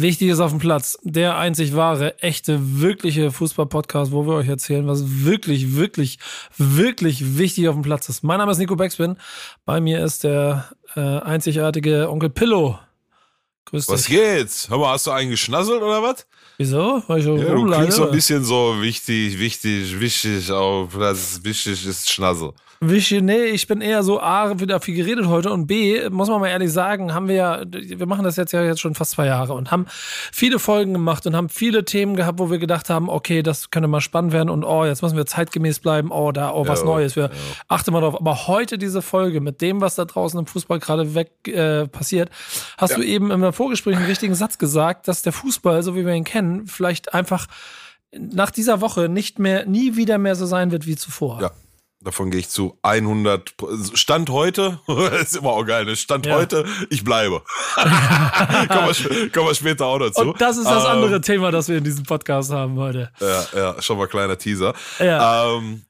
Wichtig ist auf dem Platz. Der einzig wahre, echte, wirkliche Fußball-Podcast, wo wir euch erzählen, was wirklich, wirklich, wirklich wichtig auf dem Platz ist. Mein Name ist Nico Beckspin. Bei mir ist der äh, einzigartige Onkel Pillow. Grüß dich. Was geht's? Hör mal, hast du einen geschnasselt oder was? Wieso? Weil ich so ja, du klingst so ein bisschen so wichtig, wichtig, wichtig auf, das wichtig ist Schnassel. Wischi, nee, ich bin eher so A, wieder viel geredet heute und B, muss man mal ehrlich sagen, haben wir ja, wir machen das jetzt ja jetzt schon fast zwei Jahre und haben viele Folgen gemacht und haben viele Themen gehabt, wo wir gedacht haben, okay, das könnte mal spannend werden und oh, jetzt müssen wir zeitgemäß bleiben, oh, da, oh, was ja, Neues, wir ja. achten mal drauf. Aber heute diese Folge mit dem, was da draußen im Fußball gerade weg äh, passiert, hast ja. du eben im Vorgespräch einen richtigen Satz gesagt, dass der Fußball, so wie wir ihn kennen, vielleicht einfach nach dieser Woche nicht mehr, nie wieder mehr so sein wird wie zuvor. Ja. Davon gehe ich zu 100. Stand heute, ist immer auch geil, ne? Stand ja. heute, ich bleibe. kommen, wir, kommen wir später auch dazu. Und das ist das ähm, andere Thema, das wir in diesem Podcast haben heute. Ja, ja, schon mal kleiner Teaser. Ja. Ähm,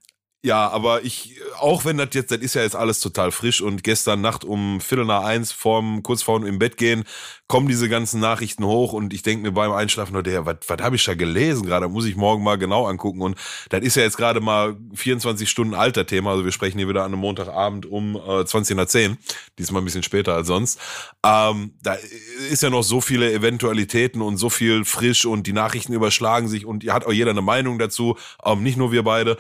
ja, aber ich, auch wenn das jetzt, das ist ja jetzt alles total frisch und gestern Nacht um Viertel nach eins vorm, kurz vorm im Bett gehen, kommen diese ganzen Nachrichten hoch und ich denke mir beim Einschlafen nur, der, was, was habe ich da gelesen gerade? Muss ich morgen mal genau angucken und das ist ja jetzt gerade mal 24 Stunden alter Thema, also wir sprechen hier wieder an einem Montagabend um äh, 20 nach 10, diesmal ein bisschen später als sonst. Ähm, da ist ja noch so viele Eventualitäten und so viel frisch und die Nachrichten überschlagen sich und hat auch jeder eine Meinung dazu, ähm, nicht nur wir beide.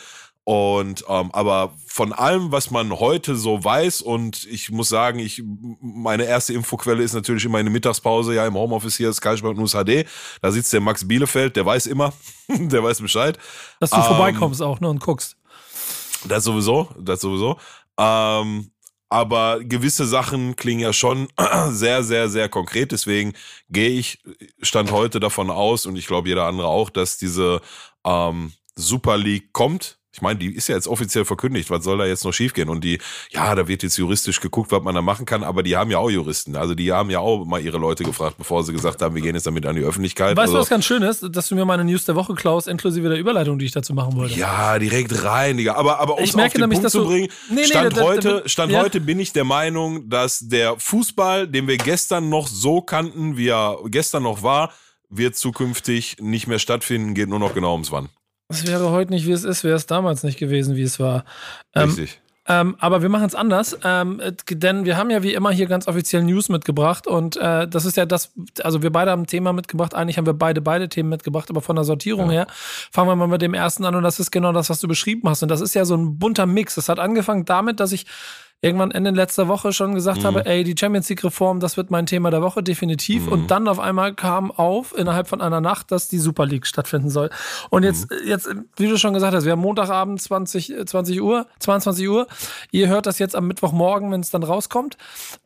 Und ähm, aber von allem, was man heute so weiß, und ich muss sagen, ich meine erste Infoquelle ist natürlich immer eine Mittagspause, ja, im Homeoffice hier Sky Sport News HD. Da sitzt der Max Bielefeld, der weiß immer, der weiß Bescheid. Dass du ähm, vorbeikommst auch, ne, und guckst. Das sowieso, das sowieso. Ähm, aber gewisse Sachen klingen ja schon sehr, sehr, sehr konkret. Deswegen gehe ich Stand heute davon aus, und ich glaube jeder andere auch, dass diese ähm, Super League kommt ich meine, die ist ja jetzt offiziell verkündigt. Was soll da jetzt noch schiefgehen? Und die, ja, da wird jetzt juristisch geguckt, was man da machen kann, aber die haben ja auch Juristen. Also die haben ja auch mal ihre Leute gefragt, bevor sie gesagt haben, wir gehen jetzt damit an die Öffentlichkeit. Weißt also, du, was ganz schön ist? Dass du mir meine News der Woche klaust, inklusive der Überleitung, die ich dazu machen wollte. Ja, direkt rein, Digga. Aber, aber um es auf den nämlich, Punkt zu bringen, nee, nee, Stand, nee, heute, Stand ja. heute bin ich der Meinung, dass der Fußball, den wir gestern noch so kannten, wie er gestern noch war, wird zukünftig nicht mehr stattfinden, geht nur noch genau ums Wann. Es wäre heute nicht, wie es ist, wäre es damals nicht gewesen, wie es war. Ähm, Richtig. Ähm, aber wir machen es anders, ähm, denn wir haben ja wie immer hier ganz offiziell News mitgebracht und äh, das ist ja das, also wir beide haben ein Thema mitgebracht, eigentlich haben wir beide beide Themen mitgebracht, aber von der Sortierung ja. her fangen wir mal mit dem ersten an und das ist genau das, was du beschrieben hast und das ist ja so ein bunter Mix. Es hat angefangen damit, dass ich irgendwann Ende letzter Woche schon gesagt mhm. habe, ey, die Champions League Reform, das wird mein Thema der Woche definitiv. Mhm. Und dann auf einmal kam auf innerhalb von einer Nacht, dass die Super League stattfinden soll. Und jetzt, mhm. jetzt, wie du schon gesagt hast, wir haben Montagabend 20, 20 Uhr, 22 Uhr. Ihr hört das jetzt am Mittwochmorgen, wenn es dann rauskommt.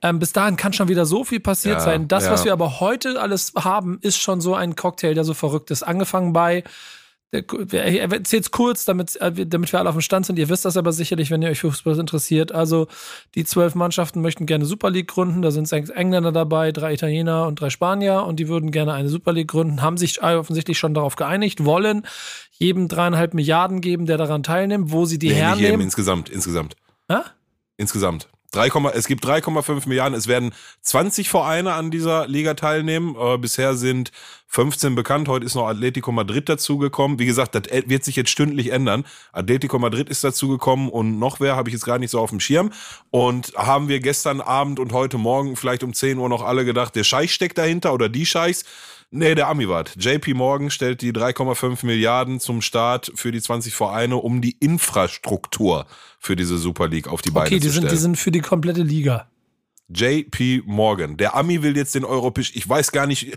Ähm, bis dahin kann schon wieder so viel passiert ja, sein. Das, ja. was wir aber heute alles haben, ist schon so ein Cocktail, der so verrückt ist. Angefangen bei er erzählt es kurz, damit, äh, damit wir alle auf dem Stand sind. Ihr wisst das aber sicherlich, wenn ihr euch für Fußball interessiert. Also, die zwölf Mannschaften möchten gerne Super League gründen. Da sind sechs Engländer dabei, drei Italiener und drei Spanier. Und die würden gerne eine Super League gründen, haben sich offensichtlich schon darauf geeinigt, wollen jedem dreieinhalb Milliarden geben, der daran teilnimmt, wo sie die nee, hernehmen. Jedem, insgesamt, insgesamt. Ja? Insgesamt. 3, es gibt 3,5 Milliarden. Es werden 20 Vereine an dieser Liga teilnehmen. Äh, bisher sind 15 bekannt. Heute ist noch Atletico Madrid dazugekommen. Wie gesagt, das wird sich jetzt stündlich ändern. Atletico Madrid ist dazugekommen und noch wer habe ich jetzt gar nicht so auf dem Schirm. Und haben wir gestern Abend und heute Morgen vielleicht um 10 Uhr noch alle gedacht, der Scheich steckt dahinter oder die Scheichs. Nee, der Amiwart. JP Morgan stellt die 3,5 Milliarden zum Start für die 20 Vereine, um die Infrastruktur für diese Super League auf die Beine okay, die zu stellen. Okay, die sind für die komplette Liga. JP Morgan. Der Ami will jetzt den europäisch, ich weiß gar nicht,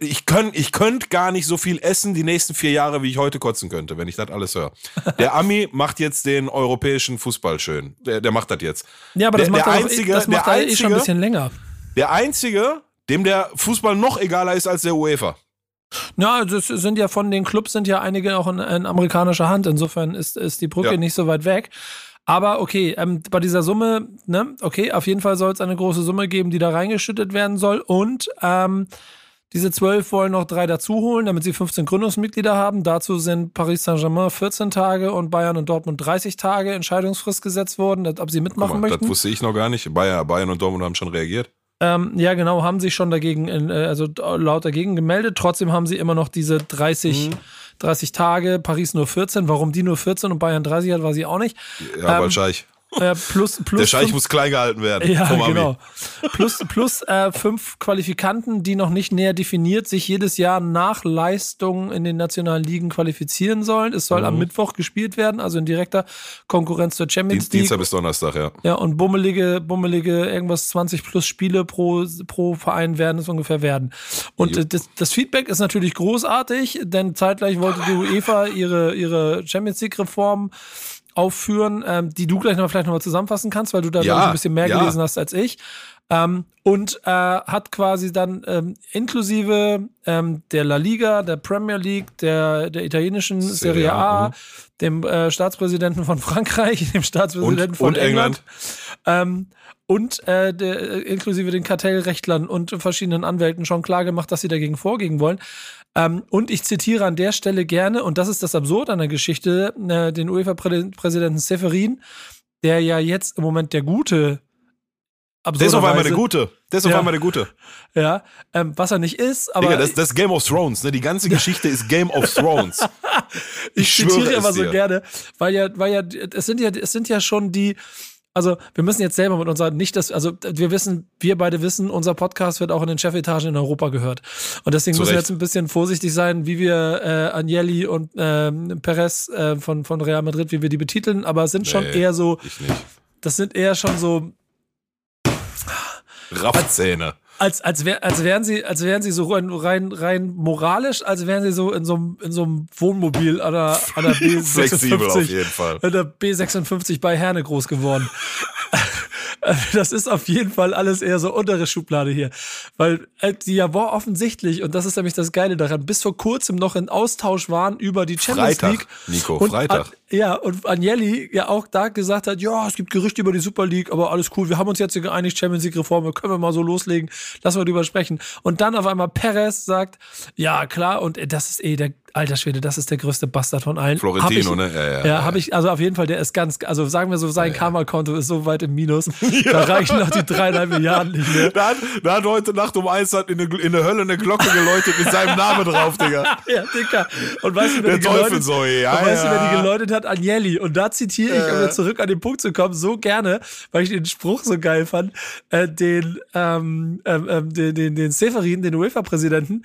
ich könnte ich könnt gar nicht so viel essen die nächsten vier Jahre, wie ich heute kotzen könnte, wenn ich das alles höre. Der Ami macht jetzt den europäischen Fußball schön. Der, der macht das jetzt. Ja, aber das der, macht, der auch, einzige, das macht der einzige, eh schon ein bisschen länger. Der einzige, dem der Fußball noch egaler ist als der UEFA. Ja, das sind ja von den Clubs sind ja einige auch in, in amerikanischer Hand. Insofern ist, ist die Brücke ja. nicht so weit weg. Aber okay, ähm, bei dieser Summe, ne, okay, auf jeden Fall soll es eine große Summe geben, die da reingeschüttet werden soll. Und ähm, diese zwölf wollen noch drei dazuholen, damit sie 15 Gründungsmitglieder haben. Dazu sind Paris Saint-Germain 14 Tage und Bayern und Dortmund 30 Tage Entscheidungsfrist gesetzt worden, ob sie mitmachen mal, möchten. Das wusste ich noch gar nicht. Bayern, Bayern und Dortmund haben schon reagiert. Ähm, ja, genau, haben sich schon dagegen, äh, also laut dagegen gemeldet. Trotzdem haben sie immer noch diese 30, mhm. 30 Tage, Paris nur 14. Warum die nur 14 und Bayern 30 hat, weiß ich auch nicht. Ja, ähm, weil Scheich. Äh, plus, plus Der Scheich fünf, muss klein gehalten werden. Ja, genau. Plus, plus äh, fünf Qualifikanten, die noch nicht näher definiert sich jedes Jahr nach Leistung in den nationalen Ligen qualifizieren sollen. Es soll mhm. am Mittwoch gespielt werden, also in direkter Konkurrenz zur Champions League. Dienstag bis Donnerstag, ja. Ja, und bummelige, bummelige irgendwas 20 plus Spiele pro, pro Verein werden es ungefähr werden. Und äh, das, das Feedback ist natürlich großartig, denn zeitgleich wollte die UEFA ihre, ihre Champions League Reform aufführen, ähm, die du gleich noch vielleicht nochmal zusammenfassen kannst, weil du da ja, ein bisschen mehr ja. gelesen hast als ich. Ähm, und äh, hat quasi dann ähm, inklusive ähm, der La Liga, der Premier League, der, der italienischen Serie, Serie A, mhm. dem äh, Staatspräsidenten von Frankreich, dem Staatspräsidenten und, von und England, England. Ähm, und äh, der, äh, inklusive den Kartellrechtlern und verschiedenen Anwälten schon klar gemacht, dass sie dagegen vorgehen wollen. Ähm, und ich zitiere an der Stelle gerne, und das ist das Absurd an der Geschichte, äh, den UEFA-Präsidenten Severin, der ja jetzt im Moment der gute der ist auf einmal der Gute. Der ist auf einmal der Gute. Ja, ähm, was er nicht ist, aber. Digga, das, das ist Game of Thrones, ne? Die ganze Geschichte ist Game of Thrones. ich, ich zitiere aber so gerne, weil ja, weil ja, es sind ja, es sind ja schon die, also wir müssen jetzt selber mit unserer, nicht das, also wir wissen, wir beide wissen, unser Podcast wird auch in den Chefetagen in Europa gehört. Und deswegen Zu müssen wir jetzt ein bisschen vorsichtig sein, wie wir äh, Agnelli und äh, Perez äh, von, von Real Madrid, wie wir die betiteln, aber es sind nee, schon eher so, das sind eher schon so Raffzähne als, als, wär, als wären sie, als wären sie so rein, rein, rein moralisch, als wären sie so in so einem, in so einem Wohnmobil an der, an der B56, auf jeden Fall. An der B56 bei Herne groß geworden. das ist auf jeden Fall alles eher so untere Schublade hier. Weil äh, die ja war offensichtlich, und das ist nämlich das Geile daran, bis vor kurzem noch in Austausch waren über die Champions Freitag, League. Nico, Freitag. Ja, und Agnelli ja auch da gesagt hat, ja, es gibt Gerüchte über die Super League, aber alles cool, wir haben uns jetzt hier geeinigt, Champions League Reform, können wir mal so loslegen, lassen wir drüber sprechen. Und dann auf einmal Perez sagt, ja, klar, und das ist eh der Alter Schwede, das ist der größte Bastard von allen. Florentino, ich, ne? Ja, ja, ja, habe ich, also auf jeden Fall, der ist ganz, also sagen wir so, sein ja, Karma-Konto ist so weit im Minus, da reichen noch die dreieinhalb Milliarden nicht mehr. Da hat, da hat heute Nacht um eins hat in, der, in der Hölle eine Glocke geläutet mit seinem Namen drauf, Digga. ja, Digga. Und weißt du, wer der die Teufel geläutet, so, ja, und weißt du, wer die geläutet hat? Agnelli. Und da zitiere ich, um jetzt zurück an den Punkt zu kommen, so gerne, weil ich den Spruch so geil fand, äh, den, ähm, ähm, ähm den, den, den Seferin, den UEFA-Präsidenten,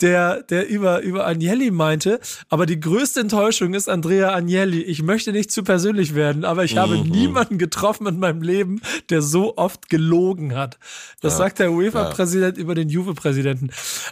der, der über, über Agnelli meinte. Aber die größte Enttäuschung ist Andrea Agnelli. Ich möchte nicht zu persönlich werden, aber ich mhm. habe niemanden getroffen in meinem Leben, der so oft gelogen hat. Das ja, sagt der UEFA-Präsident ja. über den Juve-Präsidenten.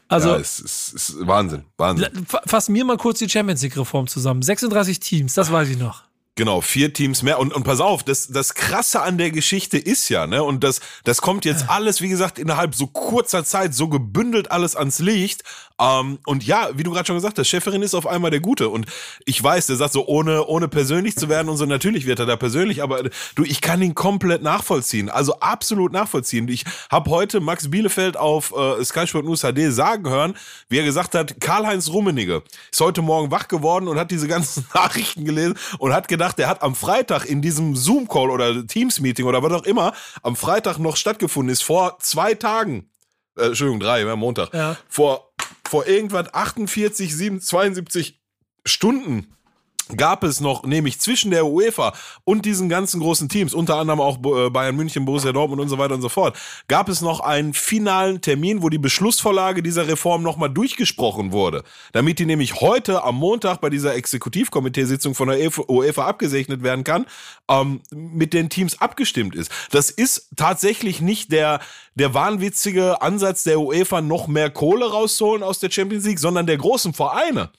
Also, ja, es ist, es ist Wahnsinn, Wahnsinn. Fass mir mal kurz die Champions League-Reform zusammen. 36 Teams, das weiß ich noch. Genau, vier Teams mehr. Und, und pass auf, das, das Krasse an der Geschichte ist ja, ne, und das, das kommt jetzt alles, wie gesagt, innerhalb so kurzer Zeit, so gebündelt alles ans Licht. Ähm, und ja, wie du gerade schon gesagt hast, Schäferin ist auf einmal der Gute. Und ich weiß, der sagt so, ohne, ohne persönlich zu werden und so, natürlich wird er da persönlich, aber du, ich kann ihn komplett nachvollziehen. Also absolut nachvollziehen. Ich habe heute Max Bielefeld auf äh, Sky Sport News HD sagen hören, wie er gesagt hat, Karl-Heinz Rummenigge ist heute Morgen wach geworden und hat diese ganzen Nachrichten gelesen und hat gedacht, der hat am Freitag in diesem Zoom-Call oder Teams-Meeting oder was auch immer am Freitag noch stattgefunden ist, vor zwei Tagen, äh, Entschuldigung, drei, ja, Montag, ja. vor, vor irgendwann 48, 7, 72 Stunden gab es noch, nämlich zwischen der UEFA und diesen ganzen großen Teams, unter anderem auch äh, Bayern München, Borussia Dortmund und so weiter und so fort, gab es noch einen finalen Termin, wo die Beschlussvorlage dieser Reform nochmal durchgesprochen wurde, damit die nämlich heute am Montag bei dieser Exekutivkomiteesitzung von der UEFA abgesegnet werden kann, ähm, mit den Teams abgestimmt ist. Das ist tatsächlich nicht der, der wahnwitzige Ansatz der UEFA, noch mehr Kohle rauszuholen aus der Champions League, sondern der großen Vereine.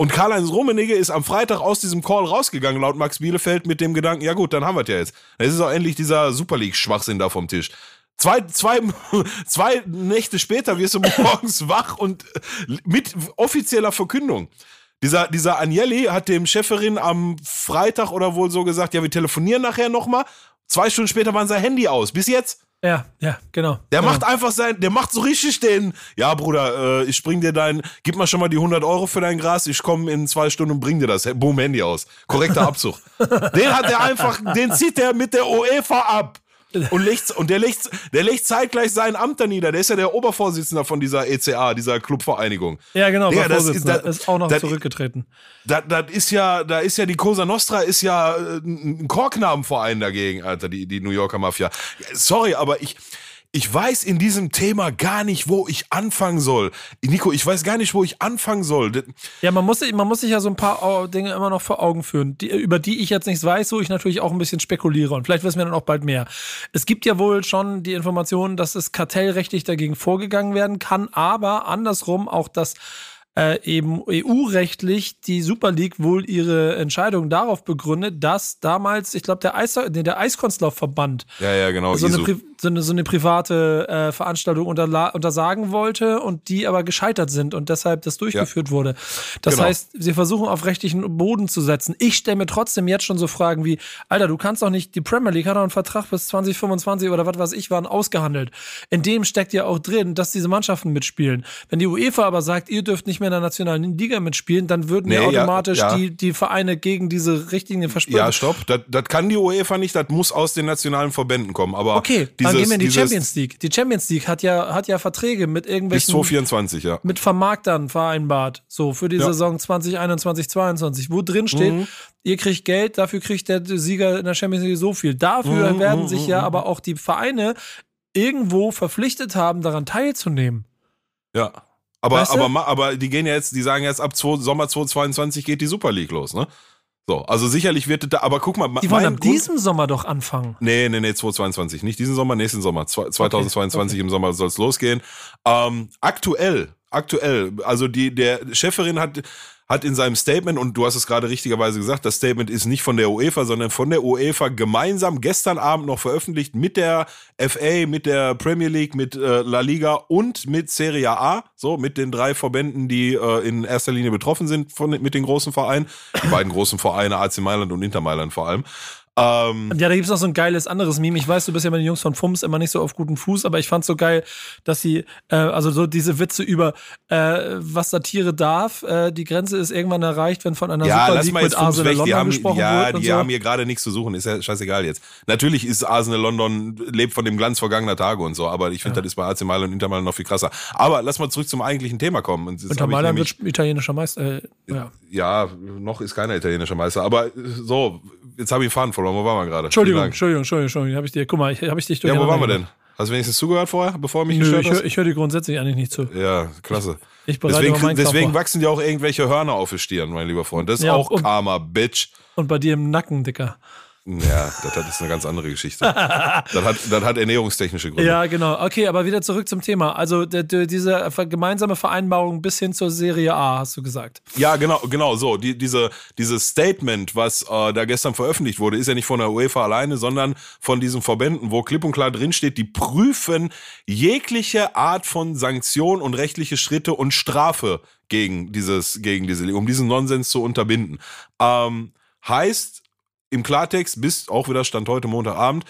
Und Karl-Heinz Rummenigge ist am Freitag aus diesem Call rausgegangen, laut Max Bielefeld, mit dem Gedanken, ja gut, dann haben wir es ja jetzt. Es ist auch endlich dieser Super League-Schwachsinn da vom Tisch. Zwei, zwei, zwei Nächte später wirst du morgens wach und mit offizieller Verkündung. Dieser, dieser Agnelli hat dem Cheferin am Freitag oder wohl so gesagt, ja, wir telefonieren nachher nochmal. Zwei Stunden später waren sein Handy aus. Bis jetzt. Ja, ja, genau. Der genau. macht einfach sein, der macht so richtig den, ja Bruder, äh, ich bring dir dein, gib mal schon mal die 100 Euro für dein Gras, ich komme in zwei Stunden und bring dir das. Boom, Handy aus. Korrekter Abzug. den hat er einfach, den zieht er mit der UEFA ab. Und, legt, und der, legt, der legt zeitgleich sein Amt da nieder. Der ist ja der Obervorsitzende von dieser ECA, dieser Clubvereinigung. Ja, genau, Digga, das, das ist, ist- ist auch noch das- zurückgetreten. Da, das ist ja, da ist ja die Cosa Nostra ist ja äh, ein Korknabenverein dagegen, Alter, die, die New Yorker Mafia. Sorry, aber ich, ich weiß in diesem Thema gar nicht, wo ich anfangen soll. Nico, ich weiß gar nicht, wo ich anfangen soll. Ja, man muss, sich- man muss sich ja so ein paar Au- Dinge immer noch vor Augen führen, die, über die ich jetzt nichts weiß, wo ich natürlich auch ein bisschen spekuliere. Und vielleicht wissen wir dann auch bald mehr. Es gibt ja wohl schon die Information, dass es kartellrechtlich dagegen vorgegangen werden kann, aber andersrum auch, dass äh, eben EU-rechtlich die Super League wohl ihre Entscheidung darauf begründet, dass damals, ich glaube, der, Eis, nee, der Eiskunstlaufverband Ja, ja, genau. so eine. Pri so eine, so eine private äh, Veranstaltung unterla untersagen wollte und die aber gescheitert sind und deshalb das durchgeführt wurde. Das Genau. heißt, sie versuchen auf rechtlichen Boden zu setzen. Ich stelle mir trotzdem jetzt schon so Fragen wie, Alter, du kannst doch nicht, die Premier League hat doch einen Vertrag bis 2025 oder was weiß ich, waren ausgehandelt. In dem steckt ja auch drin, dass diese Mannschaften mitspielen. Wenn die UEFA aber sagt, ihr dürft nicht mehr in der nationalen Liga mitspielen, dann würden ja Nee, ja, automatisch ja. Die, die Vereine gegen diese Richtlinien verspüren. Ja, stopp. Das, das kann die UEFA nicht, das muss aus den nationalen Verbänden kommen. Aber Okay, dieses, dann gehen wir in die Champions League. Die Champions League hat ja, hat ja Verträge mit Bis irgendwelchen 2024, ja. mit Vermarktern vereinbart, so für die Ja. Saison 2021, 22, wo drin steht, Mhm. ihr kriegt Geld, dafür kriegt der Sieger in der Champions League so viel. Dafür Mhm, werden mhm, sich mhm, ja mhm. aber auch die Vereine irgendwo verpflichtet haben, daran teilzunehmen. Ja. Aber, Weißt du? aber, aber die gehen ja jetzt, die sagen jetzt ab 2, Sommer 2022 geht die Super League los, ne? So, also sicherlich wird es da, aber guck mal, Die wollen Grund- diesem Sommer doch anfangen. Nee, nee, nee, 2022. Nicht diesen Sommer, nächsten Sommer. Zwei- 2022 im Sommer soll es losgehen. Ähm, aktuell, aktuell, also die, der Cheferin hat, hat in seinem Statement, und du hast es gerade richtigerweise gesagt, das Statement ist nicht von der UEFA, sondern von der UEFA gemeinsam gestern Abend noch veröffentlicht mit der FA, mit der Premier League, mit äh, La Liga und mit Serie A, so mit den drei Verbänden, die äh, in erster Linie betroffen sind von, mit den großen Vereinen, die beiden großen Vereine, AC Mailand und Inter Mailand vor allem. Ähm, Ja, da gibt's noch so ein geiles anderes Meme. Ich weiß, du bist ja mit den Jungs von FUMS immer nicht so auf guten Fuß, aber ich fand's so geil, dass sie, äh, also so diese Witze über, äh, was Satire darf. Äh, die Grenze ist irgendwann erreicht, wenn von einer Ja, Super League mit Arsenal London haben, gesprochen ja, wird und die so. haben hier gerade nichts zu suchen. Ist ja scheißegal jetzt. Natürlich ist Arsenal London, lebt von dem Glanz vergangener Tage und so, aber ich finde, das ist bei AC Mailand und Inter Mailand noch viel krasser. Aber lass mal zurück zum eigentlichen Thema kommen. Und ich Mailand nämlich- wird italienischer Meister. Äh, ja. ja, noch ist keiner italienischer Meister. Aber so, jetzt habe ich den Faden verloren. Wo waren wir gerade? Entschuldigung. Entschuldigung, Entschuldigung, Entschuldigung. Hab ich dir, guck mal, ich, hab ich dich Ja, wo waren wir denn? Hast du wenigstens zugehört vorher, bevor mich Nö, gestört ich hast? höre ich hör dir grundsätzlich eigentlich nicht zu. ja, klasse. Ich bereite Deswegen, deswegen vor. wachsen dir auch irgendwelche Hörner auf die Stirn, mein lieber Freund. Das ist Ja, auch und- Karma, Bitch. Und bei dir im Nacken, Dicker. Ja, das hat- ist eine ganz andere Geschichte. das, hat, das hat ernährungstechnische Gründe. Ja, genau. Okay, aber wieder zurück zum Thema. Also der, der, diese gemeinsame Vereinbarung bis hin zur Serie A, hast du gesagt. Ja, genau, genau so. Die, diese, dieses Statement, was äh, da gestern veröffentlicht wurde, ist ja nicht von der UEFA alleine, sondern von diesen Verbänden, wo klipp und klar drinsteht, die prüfen jegliche Art von Sanktion und rechtliche Schritte und Strafe gegen dieses, gegen diese, um diesen Nonsens zu unterbinden. Ähm, heißt im Klartext, bis auch wieder Stand heute Montagabend,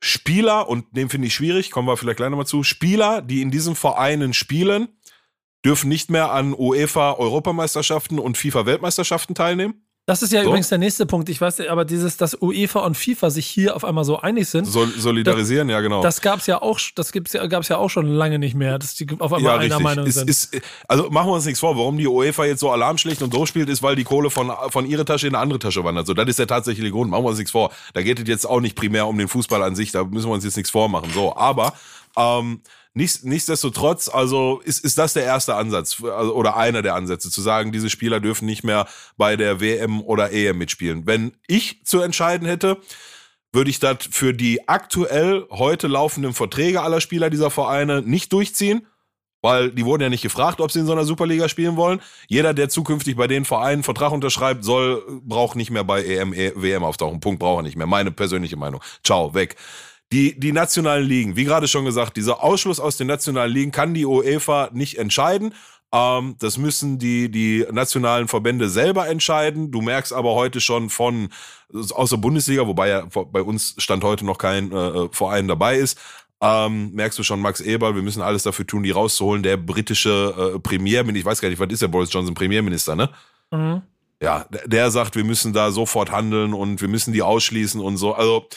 Spieler, und den finde ich schwierig, kommen wir vielleicht gleich nochmal zu, Spieler, die in diesen Vereinen spielen, dürfen nicht mehr an UEFA Europameisterschaften und FIFA Weltmeisterschaften teilnehmen. Das ist ja So. übrigens der nächste Punkt. Ich weiß, aber dieses, dass UEFA und FIFA sich hier auf einmal so einig sind, Sol solidarisieren, ja genau. das gab's ja auch, das gibt's ja, gab's ja auch schon lange nicht mehr, dass die auf einmal ja, einer richtig. Meinung Ist, sind. ist, also machen wir uns nichts vor, warum die UEFA jetzt so Alarm schlägt und so spielt, ist, weil die Kohle von, von ihrer Tasche in eine andere Tasche wandert. So, das ist der tatsächliche Grund. Machen wir uns nichts vor. Da geht es jetzt auch nicht primär um den Fußball an sich, da müssen wir uns jetzt nichts vormachen. So, aber ähm, nichts, nichtsdestotrotz, also ist, ist das der erste Ansatz also, oder einer der Ansätze, zu sagen, diese Spieler dürfen nicht mehr bei der WM oder EM mitspielen. Wenn ich zu entscheiden hätte, würde ich das für die aktuell heute laufenden Verträge aller Spieler dieser Vereine nicht durchziehen, weil die wurden ja nicht gefragt, ob sie in so einer Superliga spielen wollen. Jeder, der zukünftig bei den Vereinen einen Vertrag unterschreibt, soll, braucht nicht mehr bei EM, E- WM auftauchen. Punkt, braucht er nicht mehr. Meine persönliche Meinung. Ciao, weg. Die, die nationalen Ligen, wie gerade schon gesagt, dieser Ausschluss aus den nationalen Ligen kann die UEFA nicht entscheiden. Ähm, das müssen die, die nationalen Verbände selber entscheiden. Du merkst aber heute schon von, aus der Bundesliga, wobei ja bei uns stand heute noch kein äh, Verein dabei ist, ähm, merkst du schon, Max Eber, wir müssen alles dafür tun, die rauszuholen. Der britische äh, Premierminister, ich weiß gar nicht, was ist der Boris Johnson, Premierminister, ne? Mhm. Ja, der sagt, wir müssen da sofort handeln und wir müssen die ausschließen und so. Also,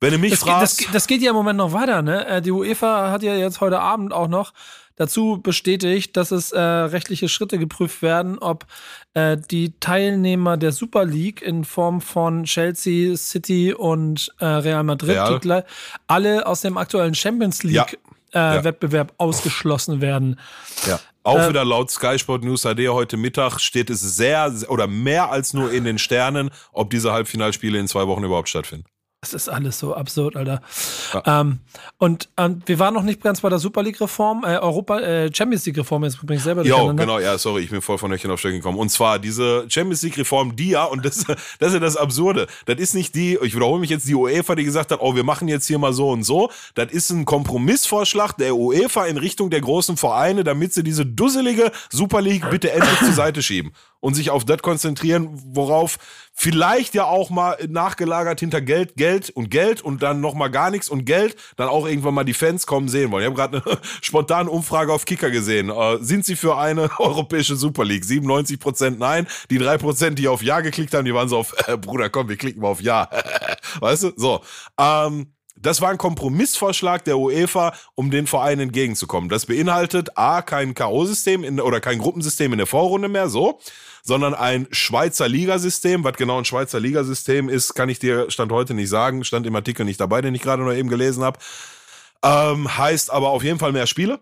wenn du mich das fragst. Geht, das, das, geht ja im Moment noch weiter, ne? Äh, die UEFA hat ja jetzt heute Abend auch noch dazu bestätigt, dass es äh, rechtliche Schritte geprüft werden, ob äh, die Teilnehmer der Super League in Form von Chelsea, City und äh, Real Madrid Real. alle aus dem aktuellen Champions League ja. Äh, ja. Wettbewerb ausgeschlossen werden. Ja. Auch äh, wieder laut Sky Sport News HD heute Mittag steht es sehr oder mehr als nur in den Sternen, ob diese Halbfinalspiele in zwei Wochen überhaupt stattfinden. Das ist alles so absurd, Alter. Ja. Ähm, und ähm, wir waren noch nicht ganz bei der Super League-Reform, äh, Europa, äh, Champions League-Reform, jetzt bin ich selber Ja, genau, ja, sorry, ich bin voll von Nöchchen auf Stöckchen gekommen. Und zwar diese Champions League-Reform, die ja, und das, das ist ja das Absurde, das ist nicht die, ich wiederhole mich jetzt, die UEFA, die gesagt hat, oh, wir machen jetzt hier mal so und so. Das ist ein Kompromissvorschlag der UEFA in Richtung der großen Vereine, damit sie diese dusselige Super League bitte endlich zur Seite schieben und sich auf das konzentrieren, worauf vielleicht ja auch mal nachgelagert hinter Geld, Geld und Geld und dann noch mal gar nichts und Geld, dann auch irgendwann mal die Fans kommen sehen wollen. Ich habe gerade eine spontane Umfrage auf Kicker gesehen. Äh, sind sie für eine europäische Super League? 97 Prozent nein. Die drei Prozent, die auf Ja geklickt haben, die waren so auf, äh, Bruder, komm, wir klicken mal auf Ja. weißt du? So. Ähm, das war ein Kompromissvorschlag der UEFA, um den Vereinen entgegenzukommen. Das beinhaltet A, kein K.O.-System oder kein Gruppensystem in der Vorrunde mehr, so, sondern ein Schweizer Ligasystem. Was genau ein Schweizer Ligasystem ist, kann ich dir Stand heute nicht sagen. Stand im Artikel nicht dabei, den ich gerade noch eben gelesen habe. Ähm, heißt aber auf jeden Fall mehr Spiele.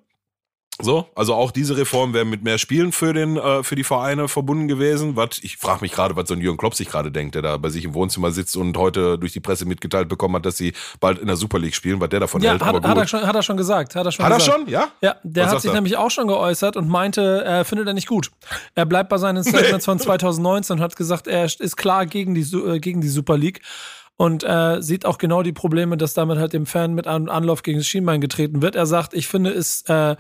So, also auch diese Reform wäre mit mehr Spielen für den äh, für die Vereine verbunden gewesen. Was ich frage mich gerade, was so ein Jürgen Klopp sich gerade denkt, der da bei sich im Wohnzimmer sitzt und heute durch die Presse mitgeteilt bekommen hat, dass sie bald in der Super League spielen, was der davon ja, hält. Hat, hat, er schon, hat er schon gesagt. Hat er schon? Hat gesagt. er schon? Ja. Ja, der was hat sich er? nämlich auch schon geäußert und meinte, er findet er nicht gut. Er bleibt bei seinen Statements von 2019 und hat gesagt, er ist klar gegen die äh, gegen die Super League und äh, sieht auch genau die Probleme, dass damit halt dem Fan mit einem Anlauf gegen das Schienbein getreten wird. Er sagt, ich finde es äh,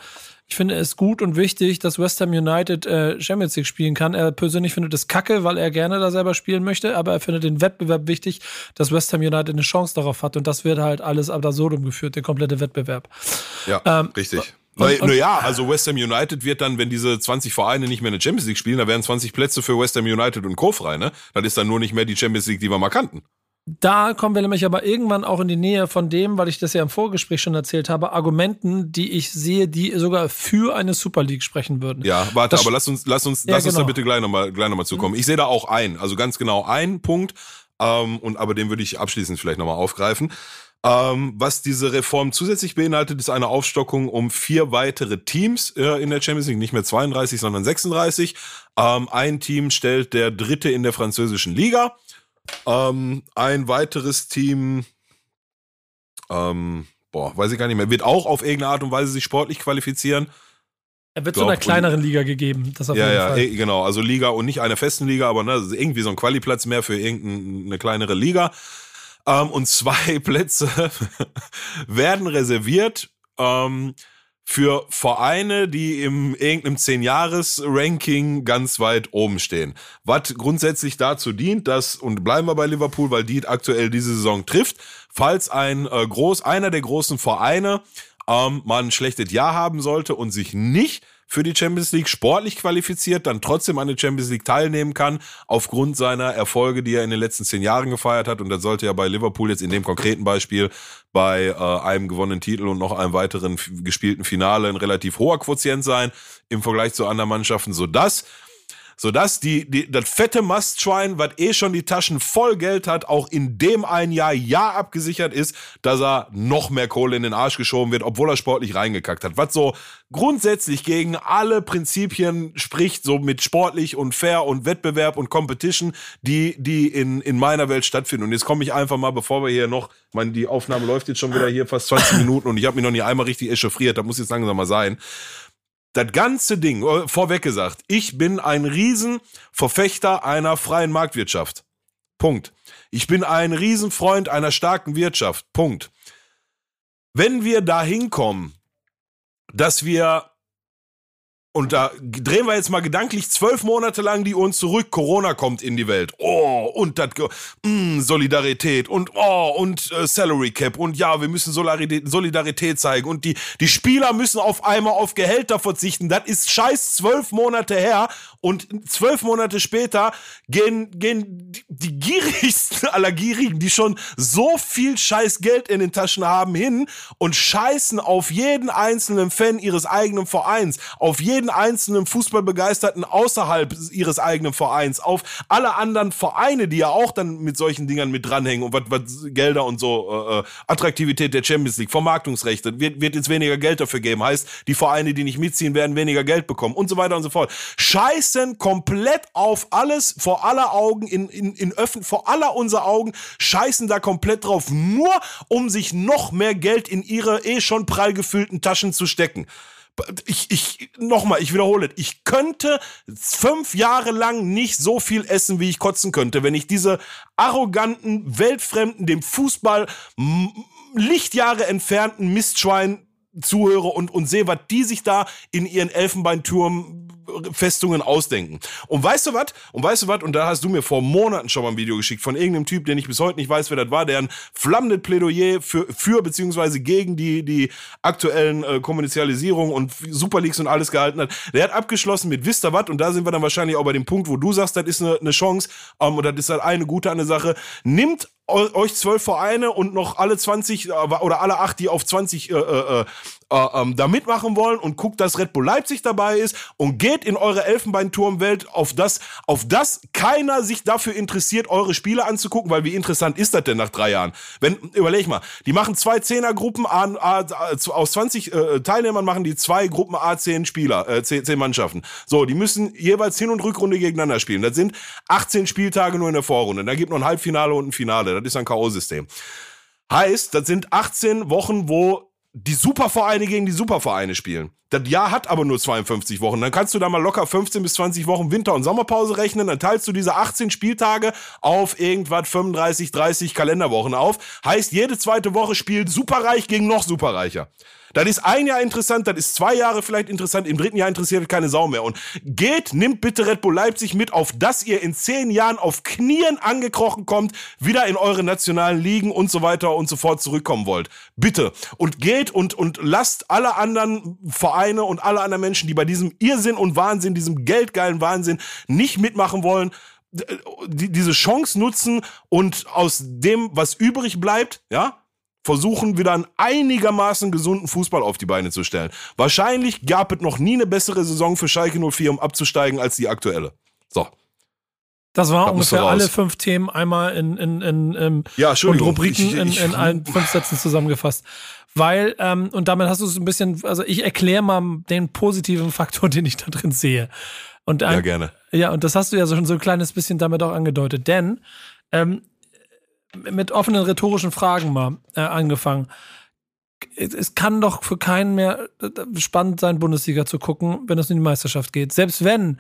ich finde es gut und wichtig, dass West Ham United äh, Champions League spielen kann. Er persönlich findet es kacke, weil er gerne da selber spielen möchte, aber er findet den Wettbewerb wichtig, dass West Ham United eine Chance darauf hat. Und das wird halt alles ab absurdum geführt, der komplette Wettbewerb. Ja, ähm, richtig. Naja, also West Ham United wird dann, wenn diese 20 Vereine nicht mehr in der Champions League spielen, da werden 20 Plätze für West Ham United und Co. frei, ne? Das ist dann nur nicht mehr die Champions League, die wir mal kannten. Da kommen wir nämlich aber irgendwann auch in die Nähe von dem, weil ich das ja im Vorgespräch schon erzählt habe, Argumenten, die ich sehe, die sogar für eine Super League sprechen würden. Ja, warte, das aber lass uns, lass uns, ja, lass genau. uns da genau. bitte gleich nochmal, gleich noch mal zukommen. Ich sehe da auch ein, also ganz genau ein Punkt, ähm, und aber den würde ich abschließend vielleicht nochmal aufgreifen. Ähm, was diese Reform zusätzlich beinhaltet, ist eine Aufstockung um vier weitere Teams äh, in der Champions League, nicht mehr 32, sondern 36. Ähm, ein Team stellt der dritte in der französischen Liga. Ähm, ein weiteres Team, ähm, boah, weiß ich gar nicht mehr, wird auch auf irgendeine Art und Weise sich sportlich qualifizieren. Er wird zu einer kleineren Liga gegeben. Das auf ja, jeden ja, Fall. Eh, genau. Also Liga und nicht einer festen Liga, aber ne, irgendwie so ein Qualiplatz mehr für irgendeine kleinere Liga. Ähm, und zwei Plätze werden reserviert ähm, für Vereine, die im irgendeinem 10-Jahres-Ranking ganz weit oben stehen. Was grundsätzlich dazu dient, dass, und bleiben wir bei Liverpool, weil die aktuell diese Saison trifft, falls ein äh, groß, einer der großen Vereine ähm, mal ein schlechtes Jahr haben sollte und sich nicht für die Champions League sportlich qualifiziert, dann trotzdem an der Champions League teilnehmen kann, aufgrund seiner Erfolge, die er in den letzten zehn Jahren gefeiert hat. Und das sollte ja bei Liverpool jetzt in dem konkreten Beispiel bei äh, einem gewonnenen Titel und noch einem weiteren gespielten Finale ein relativ hoher Quotient sein im Vergleich zu anderen Mannschaften, sodass sodass die, die, das fette Mastschwein, was eh schon die Taschen voll Geld hat, auch in dem ein Jahr ja abgesichert ist, dass er noch mehr Kohle in den Arsch geschoben wird, obwohl er sportlich reingekackt hat. Was so grundsätzlich gegen alle Prinzipien spricht, so mit sportlich und fair und Wettbewerb und Competition, die, die in, in meiner Welt stattfinden. Und jetzt komme ich einfach mal, bevor wir hier noch, ich meine, die Aufnahme läuft jetzt schon wieder hier fast 20 Minuten und ich habe mich noch nie einmal richtig echauffiert, da muss jetzt langsam mal sein das ganze Ding, äh, vorweg gesagt, ich bin ein Riesenverfechter einer freien Marktwirtschaft. Punkt. Ich bin ein Riesenfreund einer starken Wirtschaft. Punkt. wenn wir da hinkommen, dass wir und da drehen wir jetzt mal gedanklich zwölf Monate lang die Uhren zurück. Corona kommt in die Welt. Oh, und das mm, Solidarität und oh, und äh, Salary Cap. Und ja, wir müssen Solidarität, Solidarität zeigen. Und die, die Spieler müssen auf einmal auf Gehälter verzichten. Das ist scheiß zwölf Monate her. Und zwölf Monate später gehen, gehen die gierigsten aller Gierigen, die schon so viel scheiß Geld in den Taschen haben, hin und scheißen auf jeden einzelnen Fan ihres eigenen Vereins, auf jeden einzelnen Fußballbegeisterten außerhalb ihres eigenen Vereins, auf alle anderen Vereine, die ja auch dann mit solchen Dingern mit dranhängen und was, was Gelder und so, äh, äh, Attraktivität der Champions League, Vermarktungsrechte, wird, wird jetzt weniger Geld dafür geben, heißt, die Vereine, die nicht mitziehen, werden weniger Geld bekommen und so weiter und so fort. Scheiß scheißen komplett auf alles vor aller Augen, in, in, in Öffn vor aller unserer Augen, scheißen da komplett drauf, nur um sich noch mehr Geld in ihre eh schon prall gefüllten Taschen zu stecken. Ich, ich, nochmal, ich wiederhole, ich könnte fünf Jahre lang nicht so viel essen, wie ich kotzen könnte, wenn ich diese arroganten, weltfremden, dem Fußball Lichtjahre entfernten Mistschwein zuhöre und, und sehe, was die sich da in ihren Elfenbeinturm Festungen ausdenken. Und weißt du was? Und weißt du was? Und da hast du mir vor Monaten schon mal ein Video geschickt von irgendeinem Typ, den ich bis heute nicht weiß, wer das war, der ein flammendes Plädoyer für, für beziehungsweise gegen die, die aktuellen äh, Kommerzialisierung und Super Leagues und alles gehalten hat. Der hat abgeschlossen mit ihr was? Und da sind wir dann wahrscheinlich auch bei dem Punkt, wo du sagst, das ist eine, eine Chance ähm, und das ist halt eine gute eine Sache. Nimmt euch zwölf Vereine und noch alle 20 äh, oder alle acht, die auf 20 äh, äh, äh, ähm, da mitmachen wollen und guckt, dass Red Bull Leipzig dabei ist und geht in eure Elfenbeinturmwelt, auf das, auf das keiner sich dafür interessiert, eure Spiele anzugucken, weil wie interessant ist das denn nach drei Jahren? Wenn, überleg mal, die machen zwei Zehnergruppen, A, A, aus 20 äh, Teilnehmern machen die zwei Gruppen A 10 Spieler, äh, 10, 10 Mannschaften. So, die müssen jeweils Hin- und Rückrunde gegeneinander spielen. Das sind 18 Spieltage nur in der Vorrunde. Da gibt noch ein Halbfinale und ein Finale. Das ist ein K.O.-System. Heißt, das sind 18 Wochen, wo die Supervereine gegen die Supervereine spielen. Das Jahr hat aber nur 52 Wochen. Dann kannst du da mal locker 15 bis 20 Wochen Winter- und Sommerpause rechnen. Dann teilst du diese 18 Spieltage auf irgendwas 35, 30 Kalenderwochen auf. Heißt, jede zweite Woche spielt Superreich gegen noch Superreicher. Das ist ein Jahr interessant, das ist zwei Jahre vielleicht interessant, im dritten Jahr interessiert keine Sau mehr. Und geht, nimmt bitte Red Bull Leipzig mit, auf dass ihr in zehn Jahren auf Knien angekrochen kommt, wieder in eure nationalen Ligen und so weiter und so fort zurückkommen wollt. Bitte. Und geht und, und lasst alle anderen Vereine und alle anderen Menschen, die bei diesem Irrsinn und Wahnsinn, diesem geldgeilen Wahnsinn nicht mitmachen wollen, die, diese Chance nutzen und aus dem, was übrig bleibt, ja, versuchen, wieder einen einigermaßen gesunden Fußball auf die Beine zu stellen. Wahrscheinlich gab es noch nie eine bessere Saison für Schalke 04, um abzusteigen, als die aktuelle. So. Das war da ungefähr alle fünf Themen einmal in, in, in, in ja, und Rubriken ich, ich, in, in allen fünf Sätzen zusammengefasst. Weil, ähm, und damit hast du es ein bisschen, also ich erkläre mal den positiven Faktor, den ich da drin sehe. Und ein, ja, gerne. Ja, und das hast du ja schon so ein kleines bisschen damit auch angedeutet. Denn ähm, mit offenen rhetorischen Fragen mal äh, angefangen. Es kann doch für keinen mehr äh, spannend sein, Bundesliga zu gucken, wenn es in die Meisterschaft geht. Selbst wenn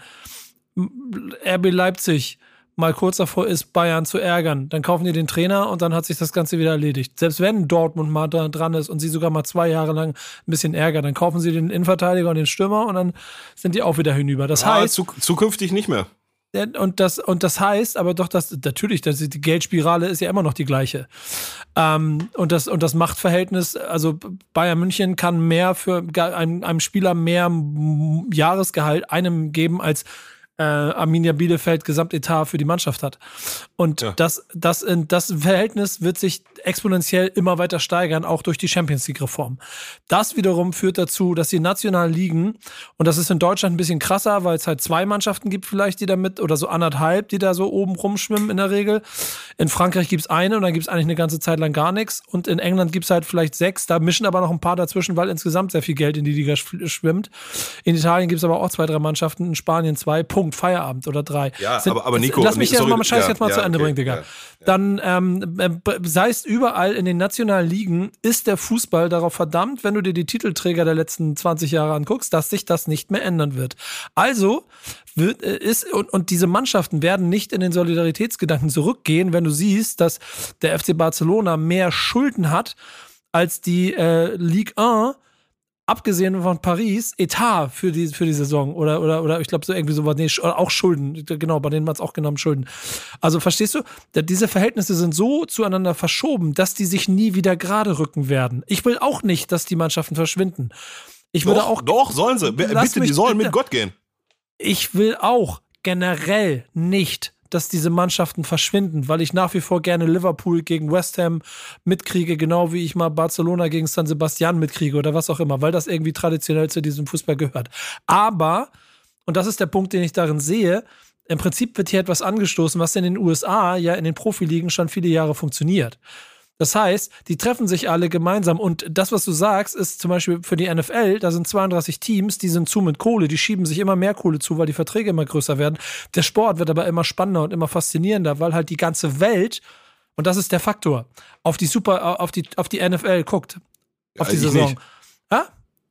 RB Leipzig mal kurz davor ist, Bayern zu ärgern, dann kaufen die den Trainer und dann hat sich das Ganze wieder erledigt. Selbst wenn Dortmund mal da dran ist und sie sogar mal zwei Jahre lang ein bisschen ärgern, dann kaufen sie den Innenverteidiger und den Stürmer und dann sind die auch wieder hinüber. Das ja, heißt. Zukünftig nicht mehr. Und das, und das heißt aber doch, dass natürlich, dass die Geldspirale ist ja immer noch die gleiche. Ähm, und, das, und das Machtverhältnis, also Bayern München kann mehr für einem, einem Spieler mehr Jahresgehalt einem geben, als äh, Arminia Bielefeld Gesamtetat für die Mannschaft hat. Und ja. das, das, das Verhältnis wird sich exponentiell immer weiter steigern, auch durch die Champions League-Reform. Das wiederum führt dazu, dass die nationalen Ligen, und das ist in Deutschland ein bisschen krasser, weil es halt zwei Mannschaften gibt vielleicht, die da mit, oder so anderthalb, die da so oben rumschwimmen in der Regel. In Frankreich gibt's eine und dann gibt's eigentlich eine ganze Zeit lang gar nichts. Und in England gibt's halt vielleicht sechs, da mischen aber noch ein paar dazwischen, weil insgesamt sehr viel Geld in die Liga schwimmt. In Italien gibt's aber auch zwei, drei Mannschaften, in Spanien zwei, Punkt, Feierabend oder drei. Ja, Sind, aber, aber Nico, lass mich sorry, jetzt mal Scheiß ja, jetzt mal ja, zu Ende okay, bringen, Digga. Ja, Dann ähm, äh, sei es überall in den nationalen Ligen, ist der Fußball darauf verdammt, wenn du dir die Titelträger der letzten 20 Jahre anguckst, dass sich das nicht mehr ändern wird. Also wird, äh, ist, und, und diese Mannschaften werden nicht in den Solidaritätsgedanken zurückgehen, wenn du siehst, dass der FC Barcelona mehr Schulden hat als die äh, Ligue 1 abgesehen von Paris, Etat für die, für die Saison oder, oder, oder ich glaube so irgendwie sowas, nee, auch Schulden, genau, bei denen man es auch genommen, Schulden. Also verstehst du, diese Verhältnisse sind so zueinander verschoben, dass die sich nie wieder gerade rücken werden. Ich will auch nicht, dass die Mannschaften verschwinden. Ich würde doch, auch. Doch, sollen sie. Bitte, die sollen bitte. mit Gott gehen. Ich will auch generell nicht dass diese Mannschaften verschwinden, weil ich nach wie vor gerne Liverpool gegen West Ham mitkriege, genau wie ich mal Barcelona gegen San Sebastian mitkriege oder was auch immer, weil das irgendwie traditionell zu diesem Fußball gehört. Aber, und das ist der Punkt, den ich darin sehe, im Prinzip wird hier etwas angestoßen, was in den USA ja in den Profiligen schon viele Jahre funktioniert. Das heißt, die treffen sich alle gemeinsam. Und das, was du sagst, ist zum Beispiel für die NFL, da sind 32 Teams, die sind zu mit Kohle, die schieben sich immer mehr Kohle zu, weil die Verträge immer größer werden. Der Sport wird aber immer spannender und immer faszinierender, weil halt die ganze Welt, und das ist der Faktor, auf die Super, auf die, auf die NFL guckt. Auf die Saison. Nicht. Ah?